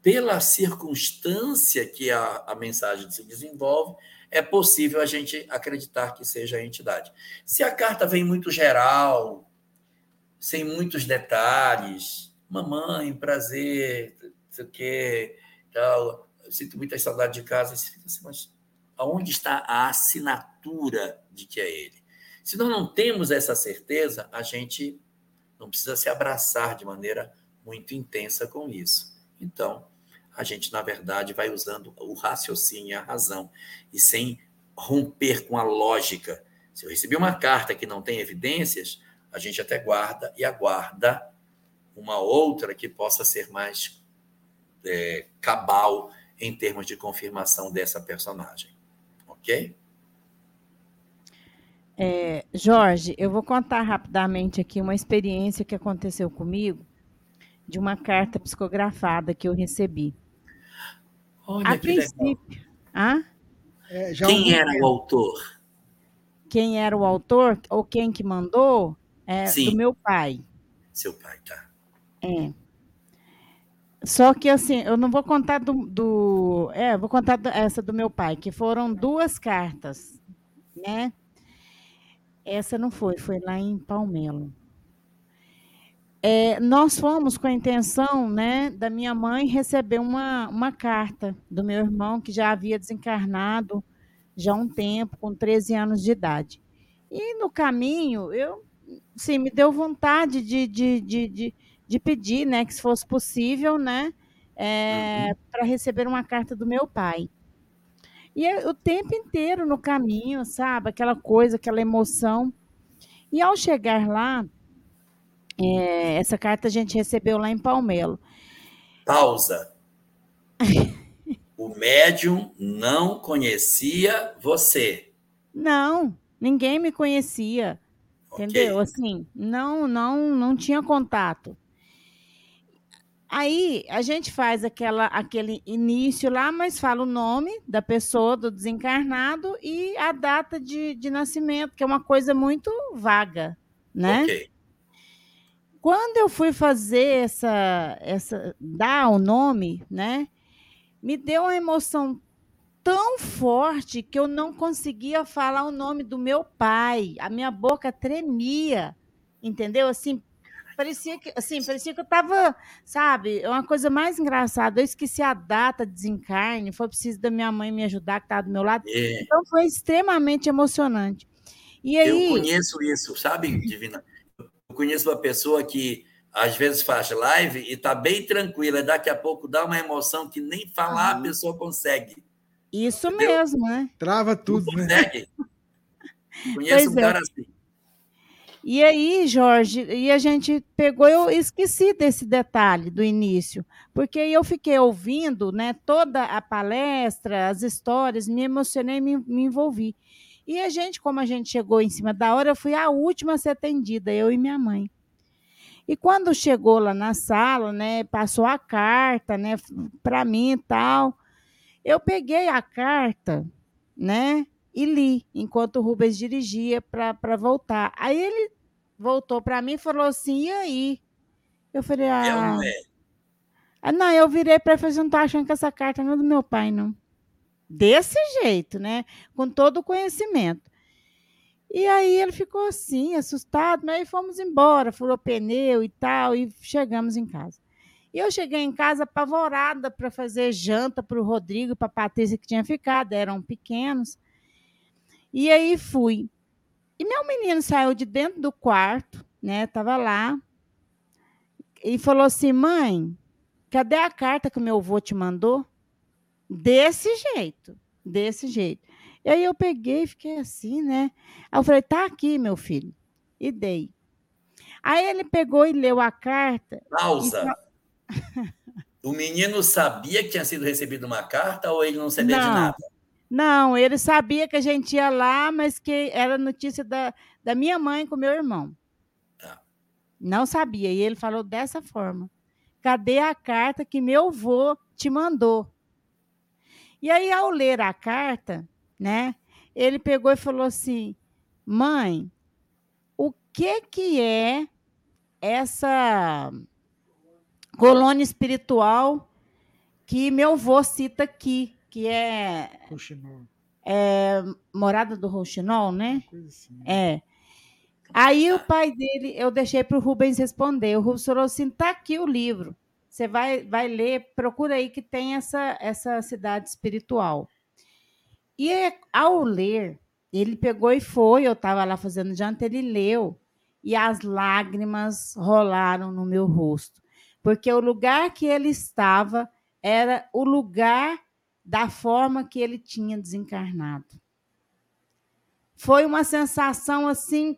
pela circunstância que a, a mensagem se desenvolve, é possível a gente acreditar que seja a entidade. Se a carta vem muito geral, sem muitos detalhes. Mamãe, prazer, não sei o quê, tal. Eu sinto muita saudade de casa. Assim, mas aonde está a assinatura de que é ele? Se nós não temos essa certeza, a gente não precisa se abraçar de maneira muito intensa com isso. Então, a gente, na verdade, vai usando o raciocínio e a razão, e sem romper com a lógica. Se eu recebi uma carta que não tem evidências, a gente até guarda e aguarda uma outra que possa ser mais é, cabal em termos de confirmação dessa personagem. Ok? É, Jorge, eu vou contar rapidamente aqui uma experiência que aconteceu comigo de uma carta psicografada que eu recebi. Olha A que princípio. Legal. É, quem era o autor? Quem era o autor ou quem que mandou? É, Sim. do meu pai. Seu pai, tá. É. Só que assim, eu não vou contar do. do é, vou contar essa do meu pai, que foram duas cartas, né? Essa não foi, foi lá em Palmelo. É, nós fomos com a intenção né, da minha mãe receber uma, uma carta do meu irmão, que já havia desencarnado já há um tempo, com 13 anos de idade. E no caminho, eu sim, me deu vontade de, de, de, de, de pedir, né, que se fosse possível, né, é, uhum. para receber uma carta do meu pai. E eu, o tempo inteiro no caminho, sabe, aquela coisa, aquela emoção. E ao chegar lá, é, essa carta a gente recebeu lá em Palmelo. Pausa. o médium não conhecia você. Não, ninguém me conhecia. Entendeu? Okay. Assim, não, não, não tinha contato. Aí a gente faz aquela, aquele início lá, mas fala o nome da pessoa, do desencarnado e a data de, de nascimento, que é uma coisa muito vaga, né? Ok. Quando eu fui fazer essa, essa dar o nome, né? Me deu uma emoção tão forte que eu não conseguia falar o nome do meu pai. A minha boca tremia, entendeu? Assim, parecia que, assim, parecia que eu estava, sabe, é uma coisa mais engraçada. Eu esqueci a data de desencarne, foi preciso da minha mãe me ajudar, que estava do meu lado. É. Então foi extremamente emocionante. E aí, Eu conheço isso, sabe, Divina? Eu conheço uma pessoa que às vezes faz live e está bem tranquila, daqui a pouco dá uma emoção que nem falar a pessoa consegue. isso Entendeu? mesmo, né? Trava tudo, né? Consegue. Conheço Pois um é. cara assim. E aí, Jorge, e a gente pegou, eu esqueci desse detalhe do início, porque eu fiquei ouvindo, né, toda a palestra, as histórias, me emocionei, me, me envolvi. E a gente, como a gente chegou em cima da hora, eu fui a última a ser atendida, eu e minha mãe. E quando chegou lá na sala, né, passou a carta, né, para mim e tal, eu peguei a carta, né, e li, enquanto o Rubens dirigia para voltar. Aí ele voltou para mim e falou assim: e aí? Eu falei: ah. Ou não é? Ah, não, eu virei para ele e falei: "Você não achando que essa carta não é do meu pai, não. Desse jeito, né? Com todo o conhecimento. E aí ele ficou assim, assustado, mas aí fomos embora, furou pneu e tal, e chegamos em casa. E eu cheguei em casa apavorada para fazer janta para o Rodrigo e para a Patrícia que tinha ficado, eram pequenos. E aí fui. E meu menino saiu de dentro do quarto, né? Tava lá. E falou assim: "Mãe, cadê a carta que o meu avô te mandou?" Desse jeito, desse jeito. E aí eu peguei e fiquei assim, né? Aí eu falei: "Tá aqui, meu filho." E dei. Aí ele pegou e leu a carta. Pausa. O menino sabia que tinha sido recebido uma carta ou ele não sabia de Não. nada? Não, ele sabia que a gente ia lá, mas que era notícia da, da minha mãe com meu irmão. Tá. Não sabia. E ele falou dessa forma: cadê a carta que meu avô te mandou? E aí, ao ler a carta, né, ele pegou e falou assim: mãe, o que, que é essa colônia espiritual que meu avô cita aqui, que é Rouxinol, é, Morada do Rouxinol, né? coisa assim. É. Aí o pai dele, eu deixei para o Rubens responder. O Rubens falou assim: tá aqui o livro. Você vai, vai ler, procura aí que tem essa, essa cidade espiritual. E é- ao ler, ele pegou e foi. Eu estava lá fazendo janta, ele leu. E as lágrimas rolaram no meu rosto. Porque o lugar que ele estava era o lugar da forma que ele tinha desencarnado. Foi uma sensação assim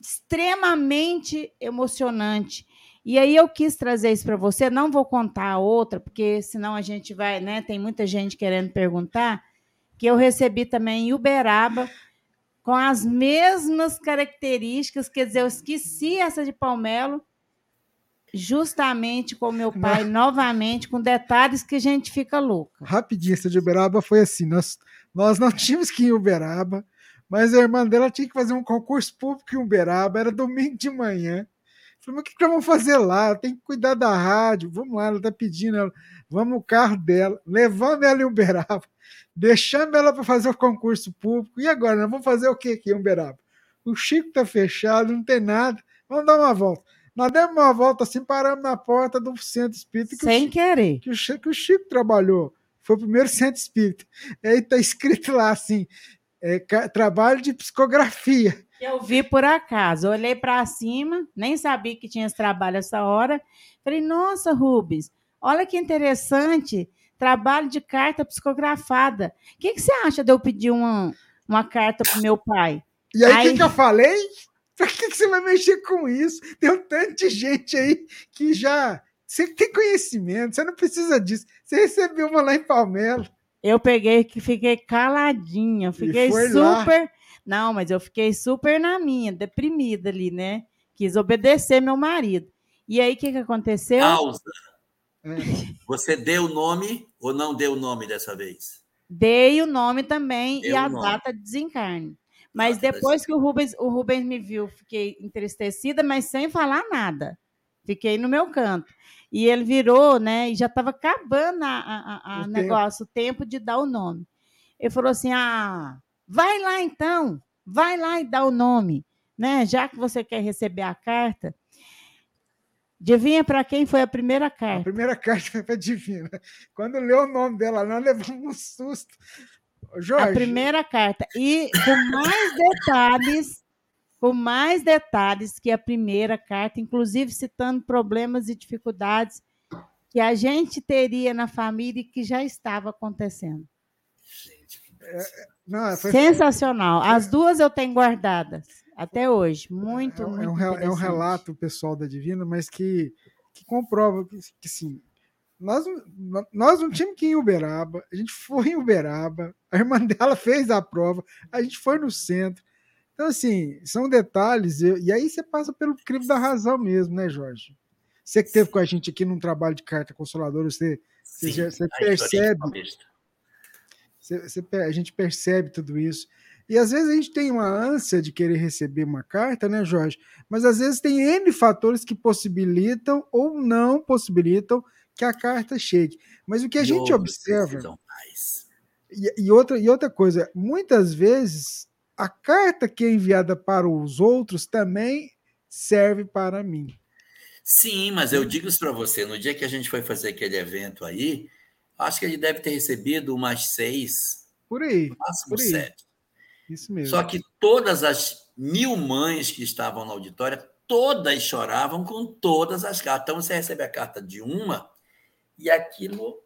extremamente emocionante. E aí eu quis trazer isso para você. Não vou contar a outra, porque senão a gente vai, né? Tem muita gente querendo perguntar. Que eu recebi também em Uberaba com as mesmas características. Quer dizer, eu esqueci essa de Palmelo, justamente com meu pai, novamente, com detalhes que a gente fica louca. Rapidinho, essa de Uberaba foi assim: nós, nós não tínhamos que ir em Uberaba, mas a irmã dela tinha que fazer um concurso público em Uberaba, era domingo de manhã. Falei, mas o que, que nós vamos fazer lá? Tem que cuidar da rádio. Vamos lá, ela tá pedindo, ela, vamos no carro dela, levando ela em Uberaba, deixando ela para fazer o concurso público. E agora, nós vamos fazer o que aqui em Uberaba? O Chico tá fechado, não tem nada. Vamos dar uma volta. Nós demos uma volta assim, paramos na porta do centro espírita que o Sem Chico- querer. que o, Chico, que o Chico trabalhou. Foi o primeiro centro espírita. Aí tá escrito lá assim: é, trabalho de psicografia. Eu vi por acaso. Olhei para cima, nem sabia que tinha esse trabalho essa hora. Falei, nossa, Rubens, olha que interessante. Trabalho de carta psicografada. O que, que você acha de eu pedir uma, uma carta para meu pai? E aí, o Aí- que, que eu falei? Pra que, que você vai mexer com isso? Tem um tanto de gente aí que já. Você tem conhecimento, você não precisa disso. Você recebeu uma lá em Palmelo. Eu peguei que fiquei caladinha, fiquei foi lá. super. Não, mas eu fiquei super na minha, deprimida ali, né? Quis obedecer meu marido. E aí, o que, que aconteceu? Pausa. É. Você deu o nome ou não deu o nome dessa vez? Dei o nome também Deu e a nome. data de desencarne. Mas depois que o Rubens, o Rubens me viu, fiquei entristecida, mas sem falar nada. Fiquei no meu canto. E ele virou, né? E já estava acabando a, a- a- a O negócio, o tempo de dar o nome. Ele falou assim: ah, vai lá então, vai lá e dá o nome, né? Já que você quer receber a carta. Adivinha para quem foi a primeira A carta? primeira carta foi para Divina. Quando leu o nome dela, nós levamos um susto. Jorge, A primeira carta. E com mais detalhes, com mais detalhes que a primeira carta, inclusive citando problemas e dificuldades que a gente teria na família e que já estava acontecendo. não, foi, Sensacional. As duas eu tenho guardadas até hoje. Muito, é, um- muito é um, é um relato pessoal da Divina, mas que, que comprova que, que sim. Nós, não- nós não tínhamos que ir em Uberaba, a gente foi em Uberaba, a irmã dela fez a prova, a gente foi no centro. Então, assim, são detalhes, e, aí você passa pelo crivo da razão mesmo, né, Jorge? Você que esteve com a gente aqui num trabalho de carta consoladora, você, você, já- você percebe você- você a gente percebe tudo isso. E às vezes a gente tem uma ânsia de querer receber uma carta, né, Jorge? Mas às vezes tem N fatores que possibilitam ou não possibilitam que a carta chegue. Mas o que a gente outros observa. E, e outra, e outra coisa, muitas vezes a carta que é enviada para os outros também serve para mim. Sim, mas eu digo isso para você. No dia que a gente foi fazer aquele evento aí, acho que ele deve ter recebido umas seis, Por aí, no máximo por aí. sete. Isso mesmo. Só que todas as mil mães que estavam na auditória, todas choravam com todas as cartas. Então você recebe a carta de uma e aquilo,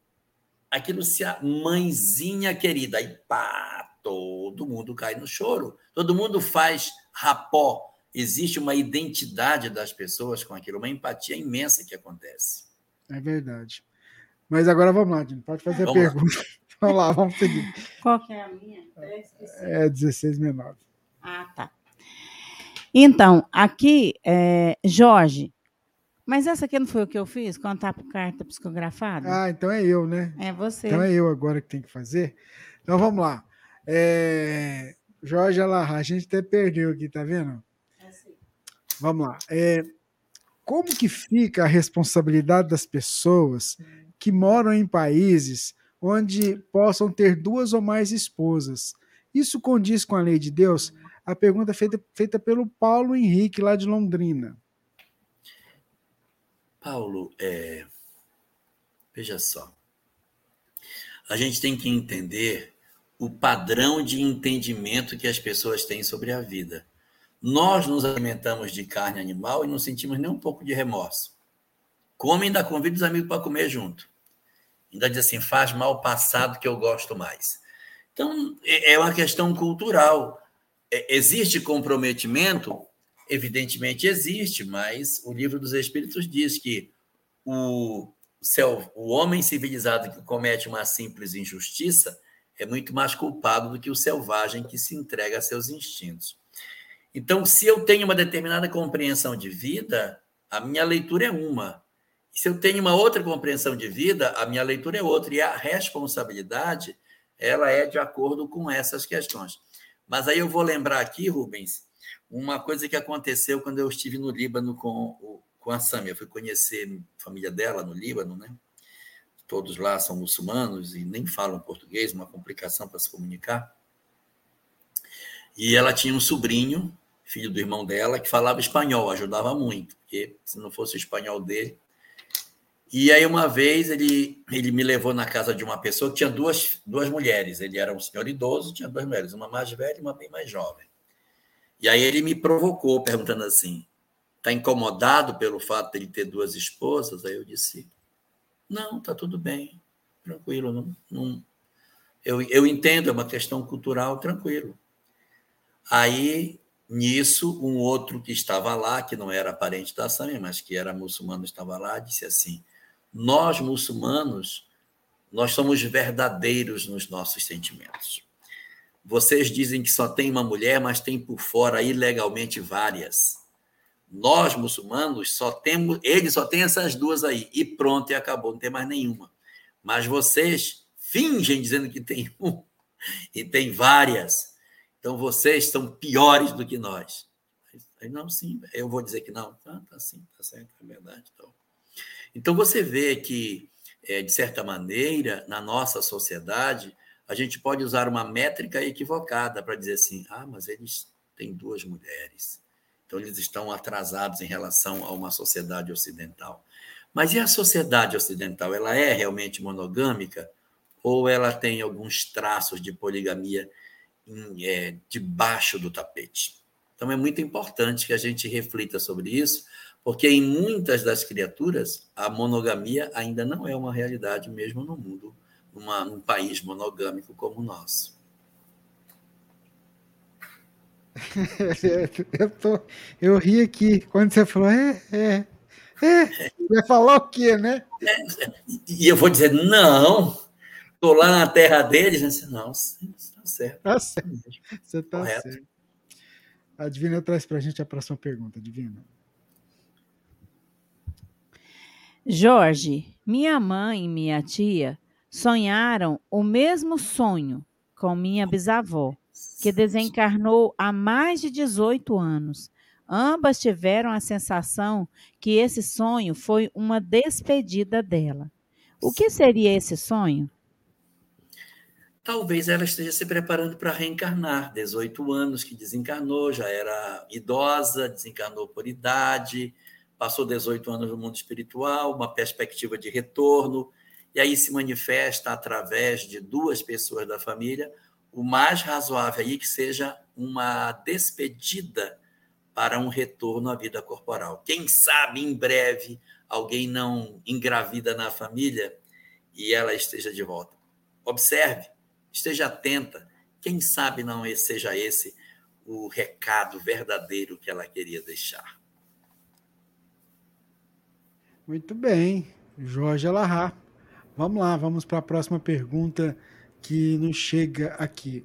aquilo se a mãezinha querida, aí pá, todo mundo cai no choro. Todo mundo faz rapó. Existe uma identidade das pessoas com aquilo, uma empatia imensa que acontece. É verdade. Mas agora vamos lá, Dino. Pode fazer a Vamos lá. pergunta. vamos lá, vamos seguir. Qual que é a minha? É 1669. Ah, tá. Então, aqui, é, Jorge, mas essa aqui não foi o que eu fiz? Contar por carta psicografada? Ah, então é eu, né? é você. Então é eu agora que tem que fazer. Então vamos lá. É, Jorge Alarra, a gente até perdeu aqui, tá vendo? Vamos lá. É, como que fica a responsabilidade das pessoas que moram em países onde possam ter duas ou mais esposas? Isso condiz com a lei de Deus? A pergunta é feita, feita pelo Paulo Henrique, lá de Londrina. Paulo, é, veja só. A gente tem que entender o padrão de entendimento que as pessoas têm sobre a vida. Nós nos alimentamos de carne animal e não sentimos nem um pouco de remorso. Come ainda convida os amigos para comer junto. Ainda diz assim, faz mal passado que eu gosto mais. Então, é é uma questão cultural. É, Existe comprometimento? Evidentemente existe, mas o livro dos Espíritos diz que o, céu, o homem civilizado que comete uma simples injustiça é muito mais culpado do que o selvagem que se entrega a seus instintos. Então, se eu tenho uma determinada compreensão de vida, a minha leitura é uma. Se eu tenho uma outra compreensão de vida, a minha leitura é outra. E a responsabilidade, ela é de acordo com essas questões. Mas aí eu vou lembrar aqui, Rubens, uma coisa que aconteceu quando eu estive no Líbano com, com a Sâmia. Eu fui conhecer a família dela no Líbano, né? Todos lá são muçulmanos e nem falam português, uma complicação para se comunicar. E ela tinha um sobrinho, filho do irmão dela, que falava espanhol, ajudava muito, porque se não fosse o espanhol dele. E aí, uma vez, ele, ele me levou na casa de uma pessoa que tinha duas, duas mulheres. Ele era um senhor idoso, tinha duas mulheres, uma mais velha e uma bem mais jovem. E aí ele me provocou, perguntando assim: está incomodado pelo fato de ele ter duas esposas? Aí eu disse: não, está tudo bem, tranquilo. Não, não, eu, eu entendo, é uma questão cultural, tranquilo. Aí, nisso, um outro que estava lá, que não era parente da Sâmia, mas que era muçulmano, estava lá, disse assim: Nós, muçulmanos, nós somos verdadeiros nos nossos sentimentos. Vocês dizem que só tem uma mulher, mas tem por fora ilegalmente várias. Nós, muçulmanos, só temos, eles só têm essas duas aí, e pronto, e acabou, não tem mais nenhuma. Mas vocês fingem dizendo que tem um, e tem várias. Então vocês são piores do que nós. Aí, não, sim, eu vou dizer que não. Ah, tá sim, tá certo, é verdade. Então, então você vê que, é, de certa maneira, na nossa sociedade, a gente pode usar uma métrica equivocada para dizer assim: ah, mas eles têm duas mulheres. Então, eles estão atrasados em relação a uma sociedade ocidental. Mas e a sociedade ocidental? Ela é realmente monogâmica? Ou ela tem alguns traços de poligamia em, é, debaixo do tapete? Então, é muito importante que a gente reflita sobre isso, porque em muitas das criaturas, a monogamia ainda não é uma realidade, mesmo no mundo, numa, num país monogâmico como o nosso. eu, tô, eu ri aqui quando você falou, é, é, é. Vai falar o quê, né? É, e eu vou dizer, não, estou lá na terra deles, disse, não, está certo. Tá certo. Você está certo. A Divina traz para a gente a próxima pergunta, Divina. Jorge, minha mãe e minha tia sonharam o mesmo sonho com minha bisavó que desencarnou há mais de 18 anos. Ambas tiveram a sensação que esse sonho foi uma despedida dela. O que seria esse sonho? Talvez ela esteja se preparando para reencarnar. 18 anos que desencarnou, já era idosa, desencarnou por idade, passou 18 anos no mundo espiritual, uma perspectiva de retorno, e aí se manifesta através de duas pessoas da família o mais razoável aí que seja uma despedida para um retorno à vida corporal. Quem sabe em breve alguém não engravida na família e ela esteja de volta. Observe, esteja atenta. Quem sabe não seja esse o recado verdadeiro que ela queria deixar. Muito bem, Jorge Alahá. Vamos lá, vamos para a próxima pergunta que nos chega aqui.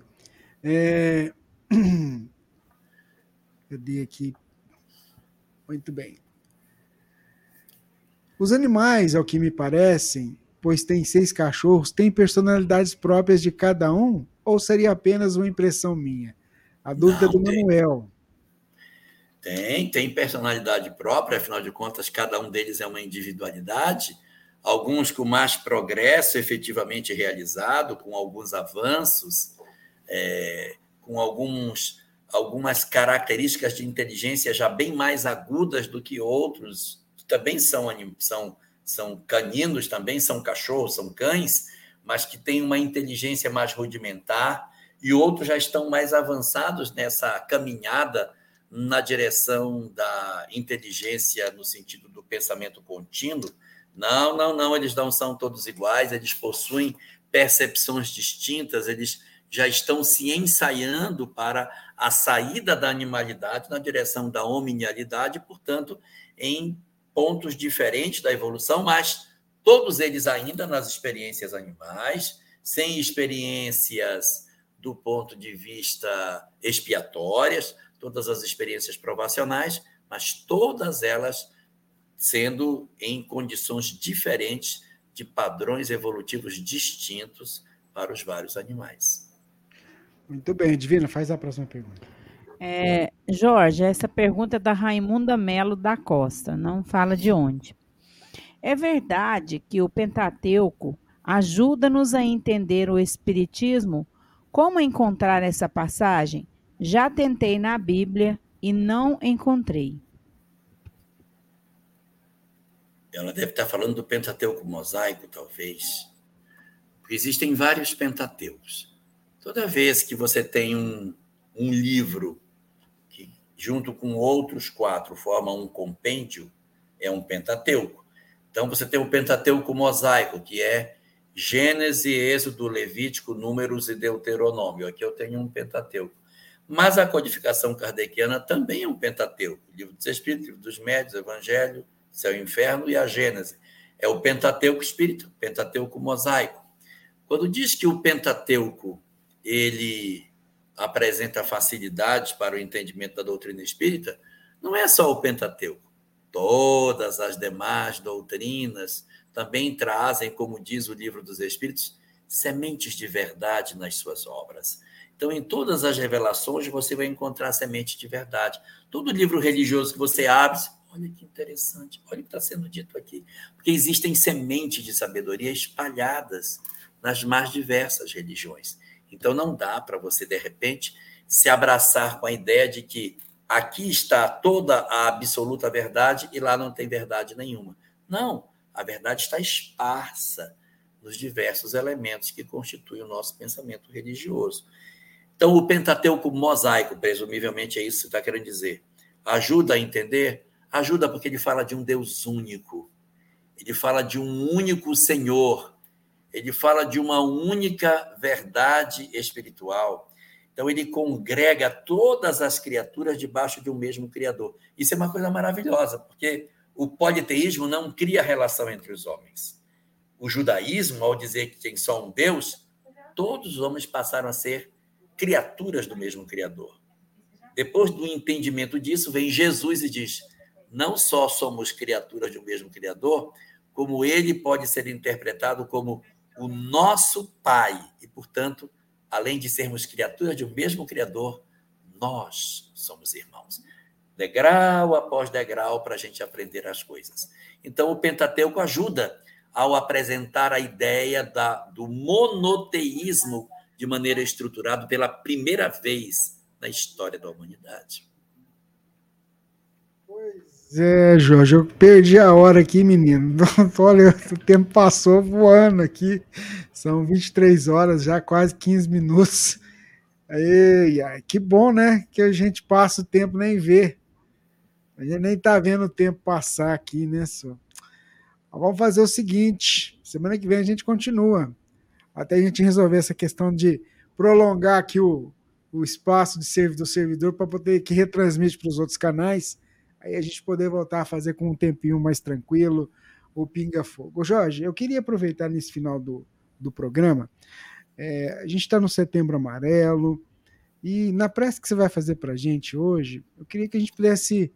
É... Cadê aqui? Muito bem. Os animais, ao que me parecem, pois tem seis cachorros, têm personalidades próprias de cada um? Ou seria apenas uma impressão minha? A dúvida Não, do tem. Manuel. Tem, tem personalidade própria, afinal de contas, cada um deles é uma individualidade alguns com mais progresso efetivamente realizado, com alguns avanços, é, com alguns, algumas características de inteligência já bem mais agudas do que outros, que também são, são, são caninos, também são cachorros, são cães, mas que têm uma inteligência mais rudimentar, e outros já estão mais avançados nessa caminhada na direção da inteligência no sentido do pensamento contínuo, não, não, não, eles não são todos iguais, eles possuem percepções distintas, eles já estão se ensaiando para a saída da animalidade na direção da hominialidade, portanto, em pontos diferentes da evolução, mas todos eles ainda nas experiências animais, sem experiências do ponto de vista expiatórias, todas as experiências provacionais, mas todas elas sendo em condições diferentes de padrões evolutivos distintos para os vários animais. Muito bem, Divina, faz a próxima pergunta. É, Jorge, essa pergunta é da Raimunda Melo da Costa, não fala de onde. É verdade que o Pentateuco ajuda-nos a entender o Espiritismo? Como encontrar essa passagem? Já tentei na Bíblia e não encontrei. Ela deve estar falando do Pentateuco mosaico, talvez. Existem vários Pentateucos. Toda vez que você tem um, um livro que, junto com outros quatro, forma um compêndio, é um Pentateuco. Então, você tem o Pentateuco mosaico, que é Gênesis, Êxodo, Levítico, Números e Deuteronômio. Aqui eu tenho um Pentateuco. Mas a codificação kardeciana também é um Pentateuco. Livro dos Espíritos, Livro dos Médios, Evangelho, céu e inferno, e a Gênese. É o Pentateuco espírita, Pentateuco mosaico. Quando diz que o Pentateuco ele apresenta facilidades para o entendimento da doutrina espírita, não é só o Pentateuco. Todas as demais doutrinas também trazem, como diz o livro dos Espíritos, sementes de verdade nas suas obras. Então, em todas as revelações, você vai encontrar semente de verdade. Todo livro religioso que você abre, olha que interessante, olha o que está sendo dito aqui. Porque existem sementes de sabedoria espalhadas nas mais diversas religiões. Então, não dá para você, de repente, se abraçar com a ideia de que aqui está toda a absoluta verdade e lá não tem verdade nenhuma. Não, a verdade está esparsa nos diversos elementos que constituem o nosso pensamento religioso. Então, o Pentateuco mosaico, presumivelmente é isso que você está querendo dizer, ajuda a entender? Ajuda porque ele fala de um Deus único, ele fala de um único Senhor, ele fala de uma única verdade espiritual. Então, ele congrega todas as criaturas debaixo de um mesmo Criador. Isso é uma coisa maravilhosa, porque o politeísmo não cria relação entre os homens. O judaísmo, ao dizer que tem só um Deus, todos os homens passaram a ser criaturas do mesmo Criador. Depois do entendimento disso, vem Jesus e diz: não só somos criaturas do mesmo Criador, como ele pode ser interpretado como o nosso Pai. E, portanto, além de sermos criaturas de um mesmo Criador, nós somos irmãos. Degrau após degrau para a gente aprender as coisas. Então, o Pentateuco ajuda ao apresentar a ideia da, do monoteísmo de maneira estruturada pela primeira vez na história da humanidade. É, Jorge, eu perdi a hora aqui, menino. Olha, o tempo passou voando aqui. São 23 horas, já quase 15 minutos. Ei, que bom, né? Que a gente passa o tempo nem vê. A gente nem tá vendo o tempo passar aqui, né, só? Vamos fazer o seguinte: semana que vem a gente continua até a gente resolver essa questão de prolongar aqui o, o espaço de servidor do servidor para poder que retransmite para os outros canais, aí a gente poder voltar a fazer com um tempinho mais tranquilo o Pinga Fogo. Jorge, eu queria aproveitar nesse final do, do programa, é, a gente está no Setembro Amarelo, e na prece que você vai fazer para a gente hoje, eu queria que a gente pudesse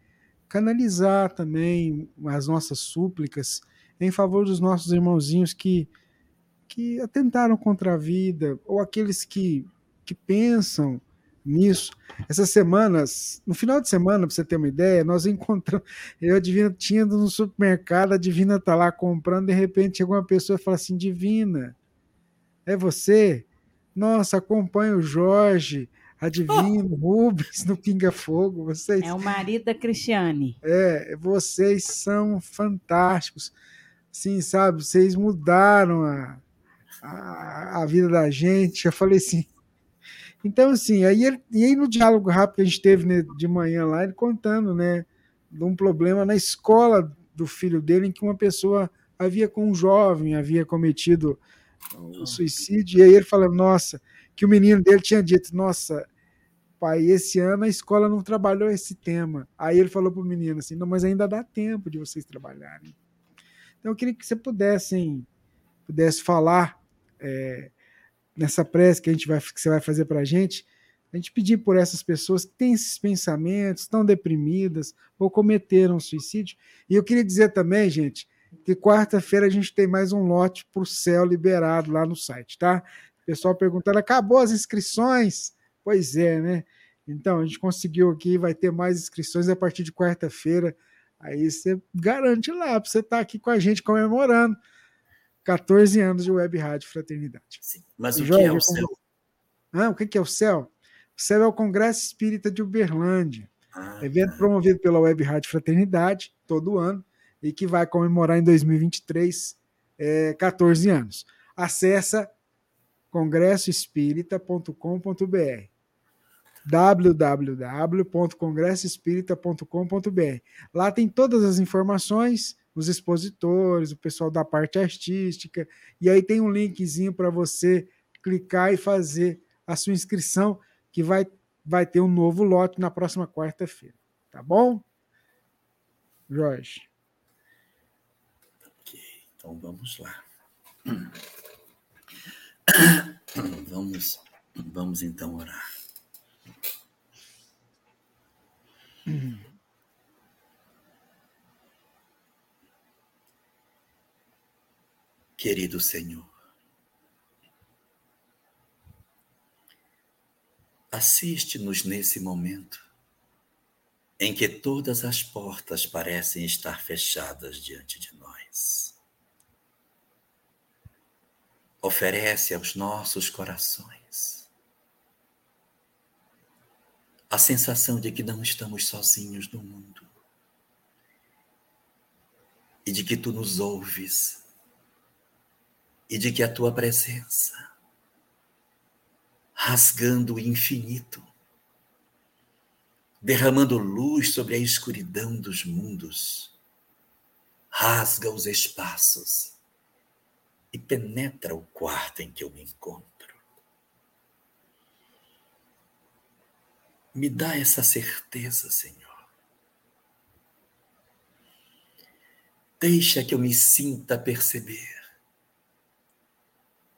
canalizar também as nossas súplicas em favor dos nossos irmãozinhos que que atentaram contra a vida, ou aqueles que, que pensam nisso. Essas semanas, no final de semana, para você ter uma ideia, nós encontramos. Eu, a Divina, tinha no supermercado, a Divina tá lá comprando, de repente chegou uma pessoa e fala assim: Divina, é você? Nossa, acompanha o Jorge, a Divina, oh. Rubens no Pinga Fogo. Vocês... É o marido da Cristiane. É, vocês são fantásticos. Sim, sabe, vocês mudaram a, a, a vida da gente. Eu falei assim. Então, assim, aí, ele, e aí no diálogo rápido que a gente teve né, de manhã lá, ele contando, né, de um problema na escola do filho dele, em que uma pessoa havia com um jovem, havia cometido o suicídio, e aí ele falou, nossa, que o menino dele tinha dito, nossa, pai, esse ano a escola não trabalhou esse tema. Aí ele falou para o menino assim, não, mas ainda dá tempo de vocês trabalharem. Então eu queria que você pudessem, pudesse falar é, nessa prece que a gente vai que você vai fazer para a gente, a gente pedir por essas pessoas que têm esses pensamentos, estão deprimidas ou cometeram suicídio. E eu queria dizer também, gente, que quarta-feira a gente tem mais um lote para o céu liberado lá no site, tá? O pessoal perguntando, acabou as inscrições? Pois é, né? Então, a gente conseguiu aqui, vai ter mais inscrições a partir de quarta-feira. Aí você garante lá para você estar tá aqui com a gente comemorando. 14 anos de Web Rádio Fraternidade. Sim, mas o que é o céu? Ah, o que é o céu? O céu é o Congresso Espírita de Uberlândia, ah, evento tá. promovido pela Web Rádio Fraternidade todo ano e que vai comemorar em 2023 é, 14 anos. Acesse congressoespírita.com.br www.congressoespírita.com.br. Lá tem todas as informações os expositores, o pessoal da parte artística, e aí tem um linkzinho para você clicar e fazer a sua inscrição, que vai, vai ter um novo lote na próxima quarta-feira. Tá bom? Jorge. Ok, então vamos lá. Vamos, vamos então orar. Querido Senhor, assiste-nos nesse momento em que todas as portas parecem estar fechadas diante de nós. Oferece aos nossos corações a sensação de que não estamos sozinhos no mundo e de que tu nos ouves e de que a tua presença, rasgando o infinito, derramando luz sobre a escuridão dos mundos, rasga os espaços e penetra o quarto em que eu me encontro. Me dá essa certeza, Senhor. Deixa que eu me sinta perceber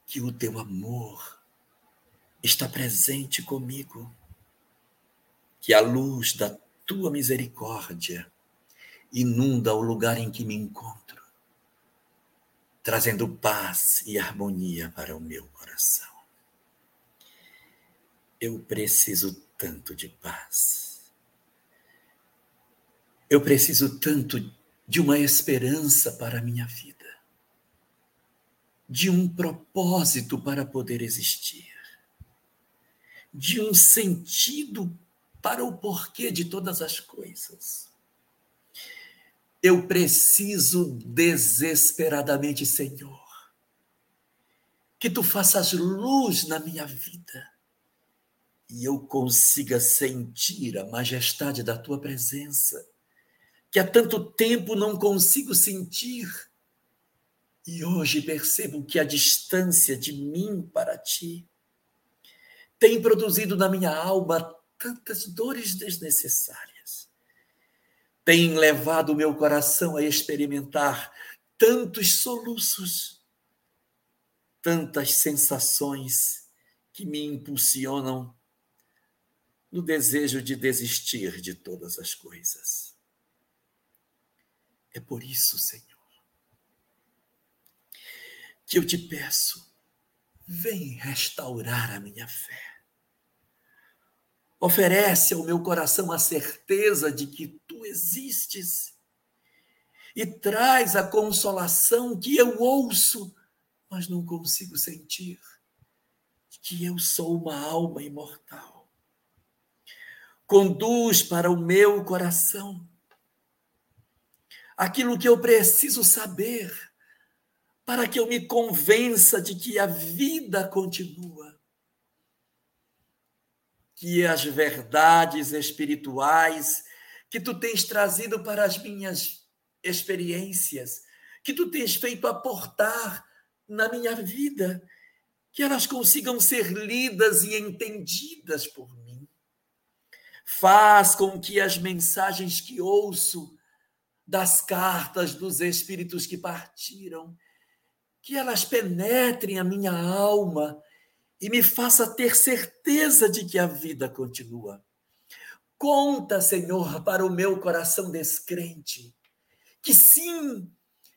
que o teu amor está presente comigo, que a luz da tua misericórdia inunda o lugar em que me encontro, trazendo paz e harmonia para o meu coração. Eu preciso tanto de paz. Eu preciso tanto de uma esperança para a minha vida de um propósito para poder existir, de um sentido para o porquê de todas as coisas. Eu preciso desesperadamente, Senhor, que tu faças luz na minha vida e eu consiga sentir a majestade da tua presença, que há tanto tempo não consigo sentir e hoje percebo que a distância de mim para ti tem produzido na minha alma tantas dores desnecessárias. Tem levado o meu coração a experimentar tantos soluços, tantas sensações que me impulsionam no desejo de desistir de todas as coisas. É por isso, Senhor que eu te peço, vem restaurar a minha fé. Oferece ao meu coração a certeza de que tu existes e traz a consolação que eu ouço, mas não consigo sentir, que eu sou uma alma imortal. Conduz para o meu coração aquilo que eu preciso saber para que eu me convença de que a vida continua, que as verdades espirituais que tu tens trazido para as minhas experiências, que tu tens feito aportar na minha vida, que elas consigam ser lidas e entendidas por mim. Faz com que as mensagens que ouço das cartas dos espíritos que partiram que elas penetrem a minha alma e me faça ter certeza de que a vida continua. Conta, Senhor, para o meu coração descrente, que sim,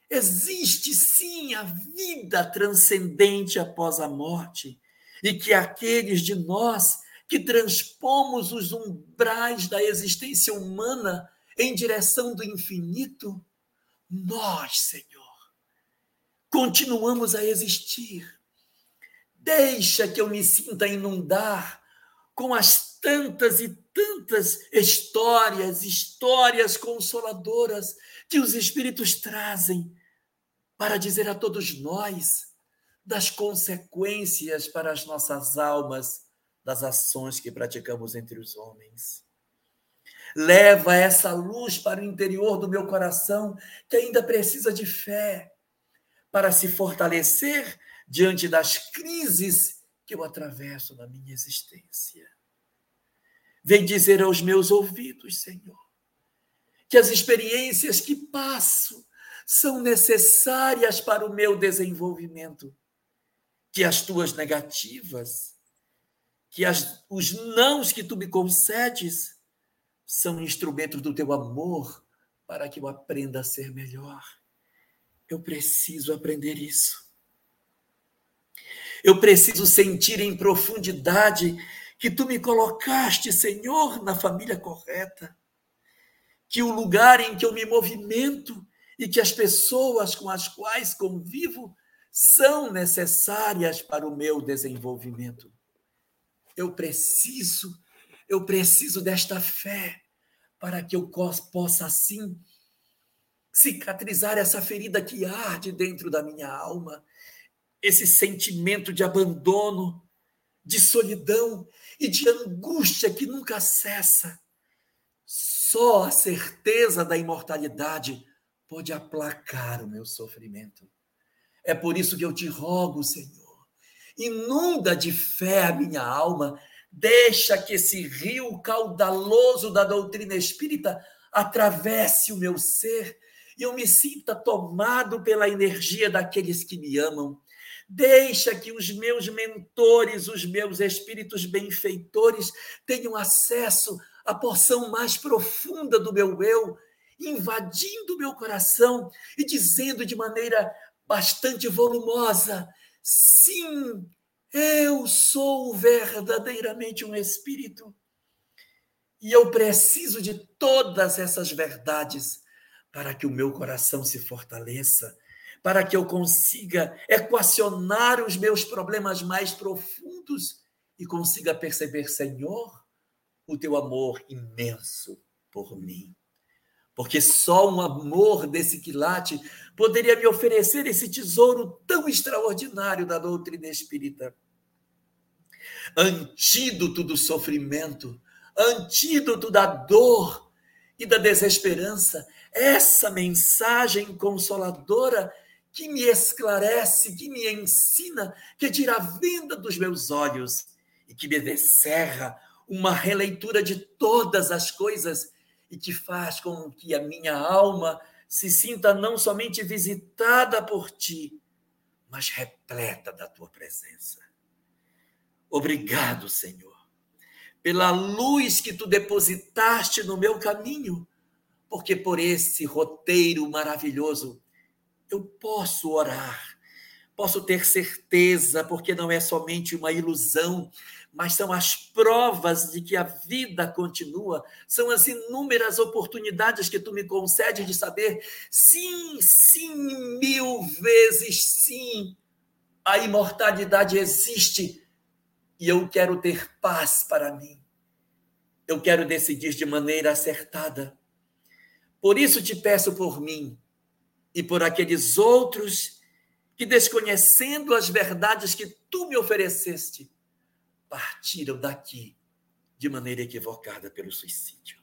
existe sim a vida transcendente após a morte, e que aqueles de nós que transpomos os umbrais da existência humana em direção do infinito, nós, Senhor, continuamos a existir. Deixa que eu me sinta inundar com as tantas e tantas histórias, histórias consoladoras que os Espíritos trazem para dizer a todos nós das consequências para as nossas almas das ações que praticamos entre os homens. Leva essa luz para o interior do meu coração, que ainda precisa de fé, para se fortalecer diante das crises que eu atravesso na minha existência. Vem dizer aos meus ouvidos, Senhor, que as experiências que passo são necessárias para o meu desenvolvimento, que as tuas negativas, que as, os nãos que tu me concedes são instrumentos do teu amor para que eu aprenda a ser melhor. Eu preciso aprender isso. Eu preciso sentir em profundidade que tu me colocaste, Senhor, na família correta. Que o lugar em que eu me movimento e que as pessoas com as quais convivo são necessárias para o meu desenvolvimento. Eu preciso, eu preciso desta fé para que eu possa assim cicatrizar essa ferida que arde dentro da minha alma, esse sentimento de abandono, de solidão e de angústia que nunca cessa. Só a certeza da imortalidade pode aplacar o meu sofrimento. É por isso que eu te rogo, Senhor, inunda de fé a minha alma, deixa que esse rio caudaloso da doutrina espírita atravesse o meu ser e eu me sinta tomado pela energia daqueles que me amam. Deixa que os meus mentores, os meus espíritos benfeitores tenham acesso à porção mais profunda do meu eu, invadindo meu coração e dizendo de maneira bastante volumosa: sim, eu sou verdadeiramente um espírito. E eu preciso de todas essas verdades para que o meu coração se fortaleça, para que eu consiga equacionar os meus problemas mais profundos e consiga perceber, Senhor, o teu amor imenso por mim porque só um amor desse quilate poderia me oferecer esse tesouro tão extraordinário da doutrina espírita. Antídoto do sofrimento, antídoto da dor e da desesperança, essa mensagem consoladora que me esclarece, que me ensina, que tira a venda dos meus olhos e que me descerra uma releitura de todas as coisas e que faz com que a minha alma se sinta não somente visitada por ti, mas repleta da tua presença. Obrigado, Senhor, pela luz que tu depositaste no meu caminho, porque por esse roteiro maravilhoso eu posso orar, posso ter certeza, porque não é somente uma ilusão, mas são as provas de que a vida continua, são as inúmeras oportunidades que tu me concedes de saber, sim, sim, mil vezes sim, a imortalidade existe e eu quero ter paz para mim. Eu quero decidir de maneira acertada. Por isso te peço por mim e por aqueles outros que, desconhecendo as verdades que tu me ofereceste, partiram daqui de maneira equivocada pelo suicídio.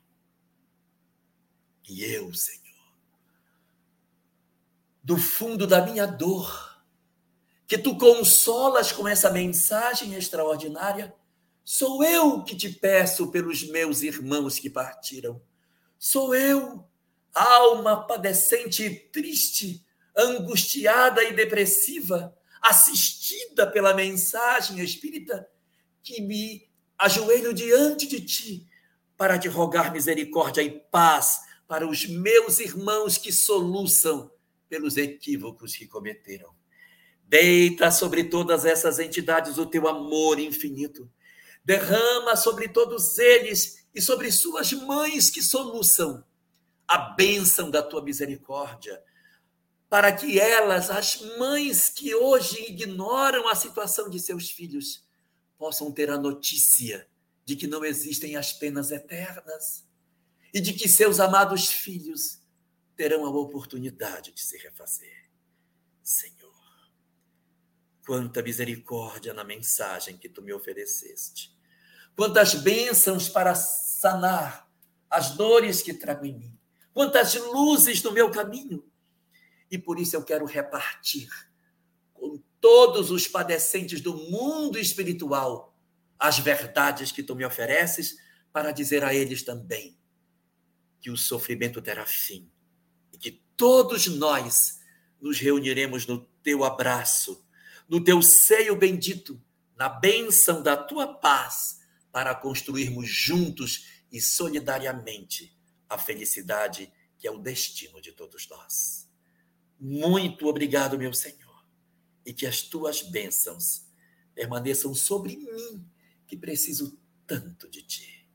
E eu, Senhor, do fundo da minha dor, que tu consolas com essa mensagem extraordinária, sou eu que te peço pelos meus irmãos que partiram. Sou eu, alma padecente e triste, angustiada e depressiva, assistida pela mensagem espírita que me ajoelho diante de ti para te rogar misericórdia e paz para os meus irmãos que soluçam pelos equívocos que cometeram. Deita sobre todas essas entidades o teu amor infinito. Derrama sobre todos eles e sobre suas mães que soluçam a bênção da tua misericórdia, para que elas, as mães que hoje ignoram a situação de seus filhos, possam ter a notícia de que não existem as penas eternas e de que seus amados filhos terão a oportunidade de se refazer. Senhor, quanta misericórdia na mensagem que tu me ofereceste. Quantas bênçãos para sanar as dores que trago em mim. Quantas luzes no meu caminho. E por isso eu quero repartir com todos os padecentes do mundo espiritual as verdades que tu me ofereces, para dizer a eles também que o sofrimento terá fim e que todos nós nos reuniremos no teu abraço, no teu seio bendito, na bênção da tua paz, para construirmos juntos e solidariamente a felicidade que é o destino de todos nós. Muito obrigado, meu Senhor e que as tuas bênçãos permaneçam sobre mim, que preciso tanto de ti.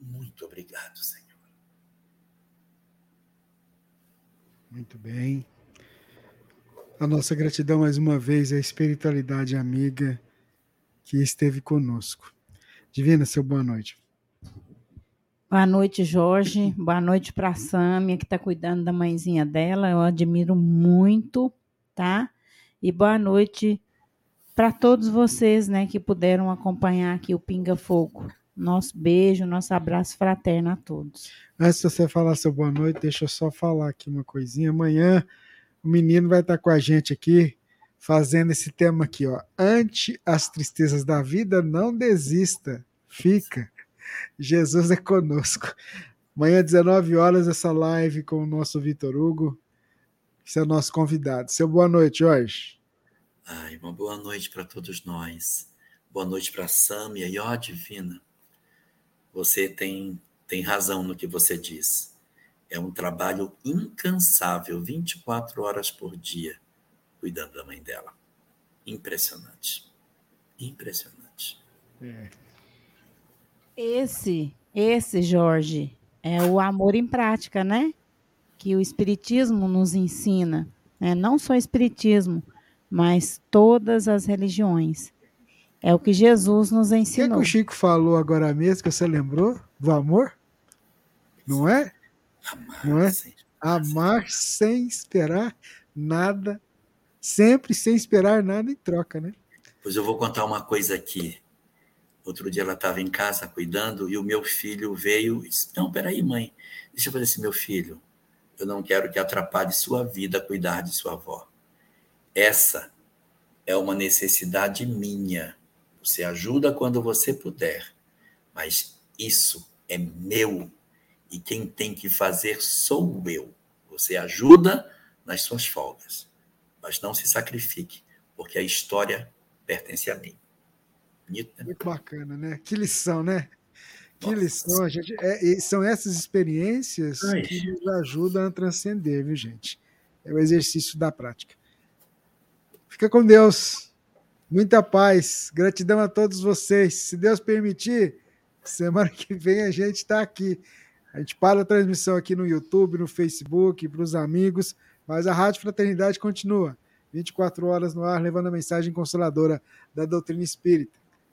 Muito obrigado, Senhor. Muito bem. A nossa gratidão mais uma vez à espiritualidade amiga que esteve conosco. Divina, seu boa noite. Boa noite, Jorge. Boa noite para a Sâmia, que está cuidando da mãezinha dela. Eu admiro muito, tá? E boa noite para todos vocês, né, que puderam acompanhar aqui o Pinga Fogo. Nosso beijo, nosso abraço fraterno a todos. Antes de você falar seu boa noite, deixa eu só falar aqui uma coisinha. Amanhã o menino vai estar com a gente aqui fazendo esse tema aqui, ó. Ante as tristezas da vida, não desista. Fica. Jesus é conosco. Amanhã, 19 horas, essa live com o nosso Vitor Hugo. Esse é o nosso convidado. Seu boa noite, Jorge. Ai, uma boa noite para todos nós. Boa noite para a Sâmia. E ó, Divina, você tem, tem razão no que você diz. É um trabalho incansável, 24 horas por dia, cuidando da mãe dela. Impressionante. Impressionante. É. Esse, esse, Jorge, é o amor em prática, né? Que o Espiritismo nos ensina. Né? Não só o Espiritismo, mas todas as religiões. É o que Jesus nos O que, é que ensinou. o Chico falou agora mesmo que você lembrou? Do amor? Não é? Não é? Amar sem esperar nada, sempre sem esperar nada em troca, né? Pois eu vou contar uma coisa aqui. Outro dia ela estava em casa cuidando e o meu filho veio e disse: Não, peraí, mãe, deixa eu fazer assim, meu filho. Eu não quero que atrapalhe sua vida cuidar de sua avó. Essa é uma necessidade minha. Você ajuda quando você puder, mas isso é meu e quem tem que fazer sou eu. Você ajuda nas suas folgas, mas não se sacrifique, porque a história pertence a mim. Bonito, né? Muito bacana, né? Que lição, né? Que lição, a gente. é- e são essas experiências Ai. que nos ajudam a transcender, viu, gente? É o exercício da prática. Fica com Deus. Muita paz. Gratidão a todos vocês. Se Deus permitir, semana que vem a gente está aqui. A gente para a transmissão aqui no YouTube, no Facebook, para os amigos, mas a Rádio Fraternidade continua. 24 horas no ar, levando a mensagem consoladora da doutrina espírita.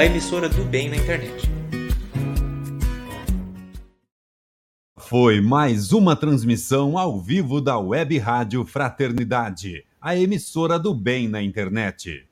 a emissora do bem na internet. Foi mais uma transmissão ao vivo da Web Rádio Fraternidade, a emissora do bem na internet.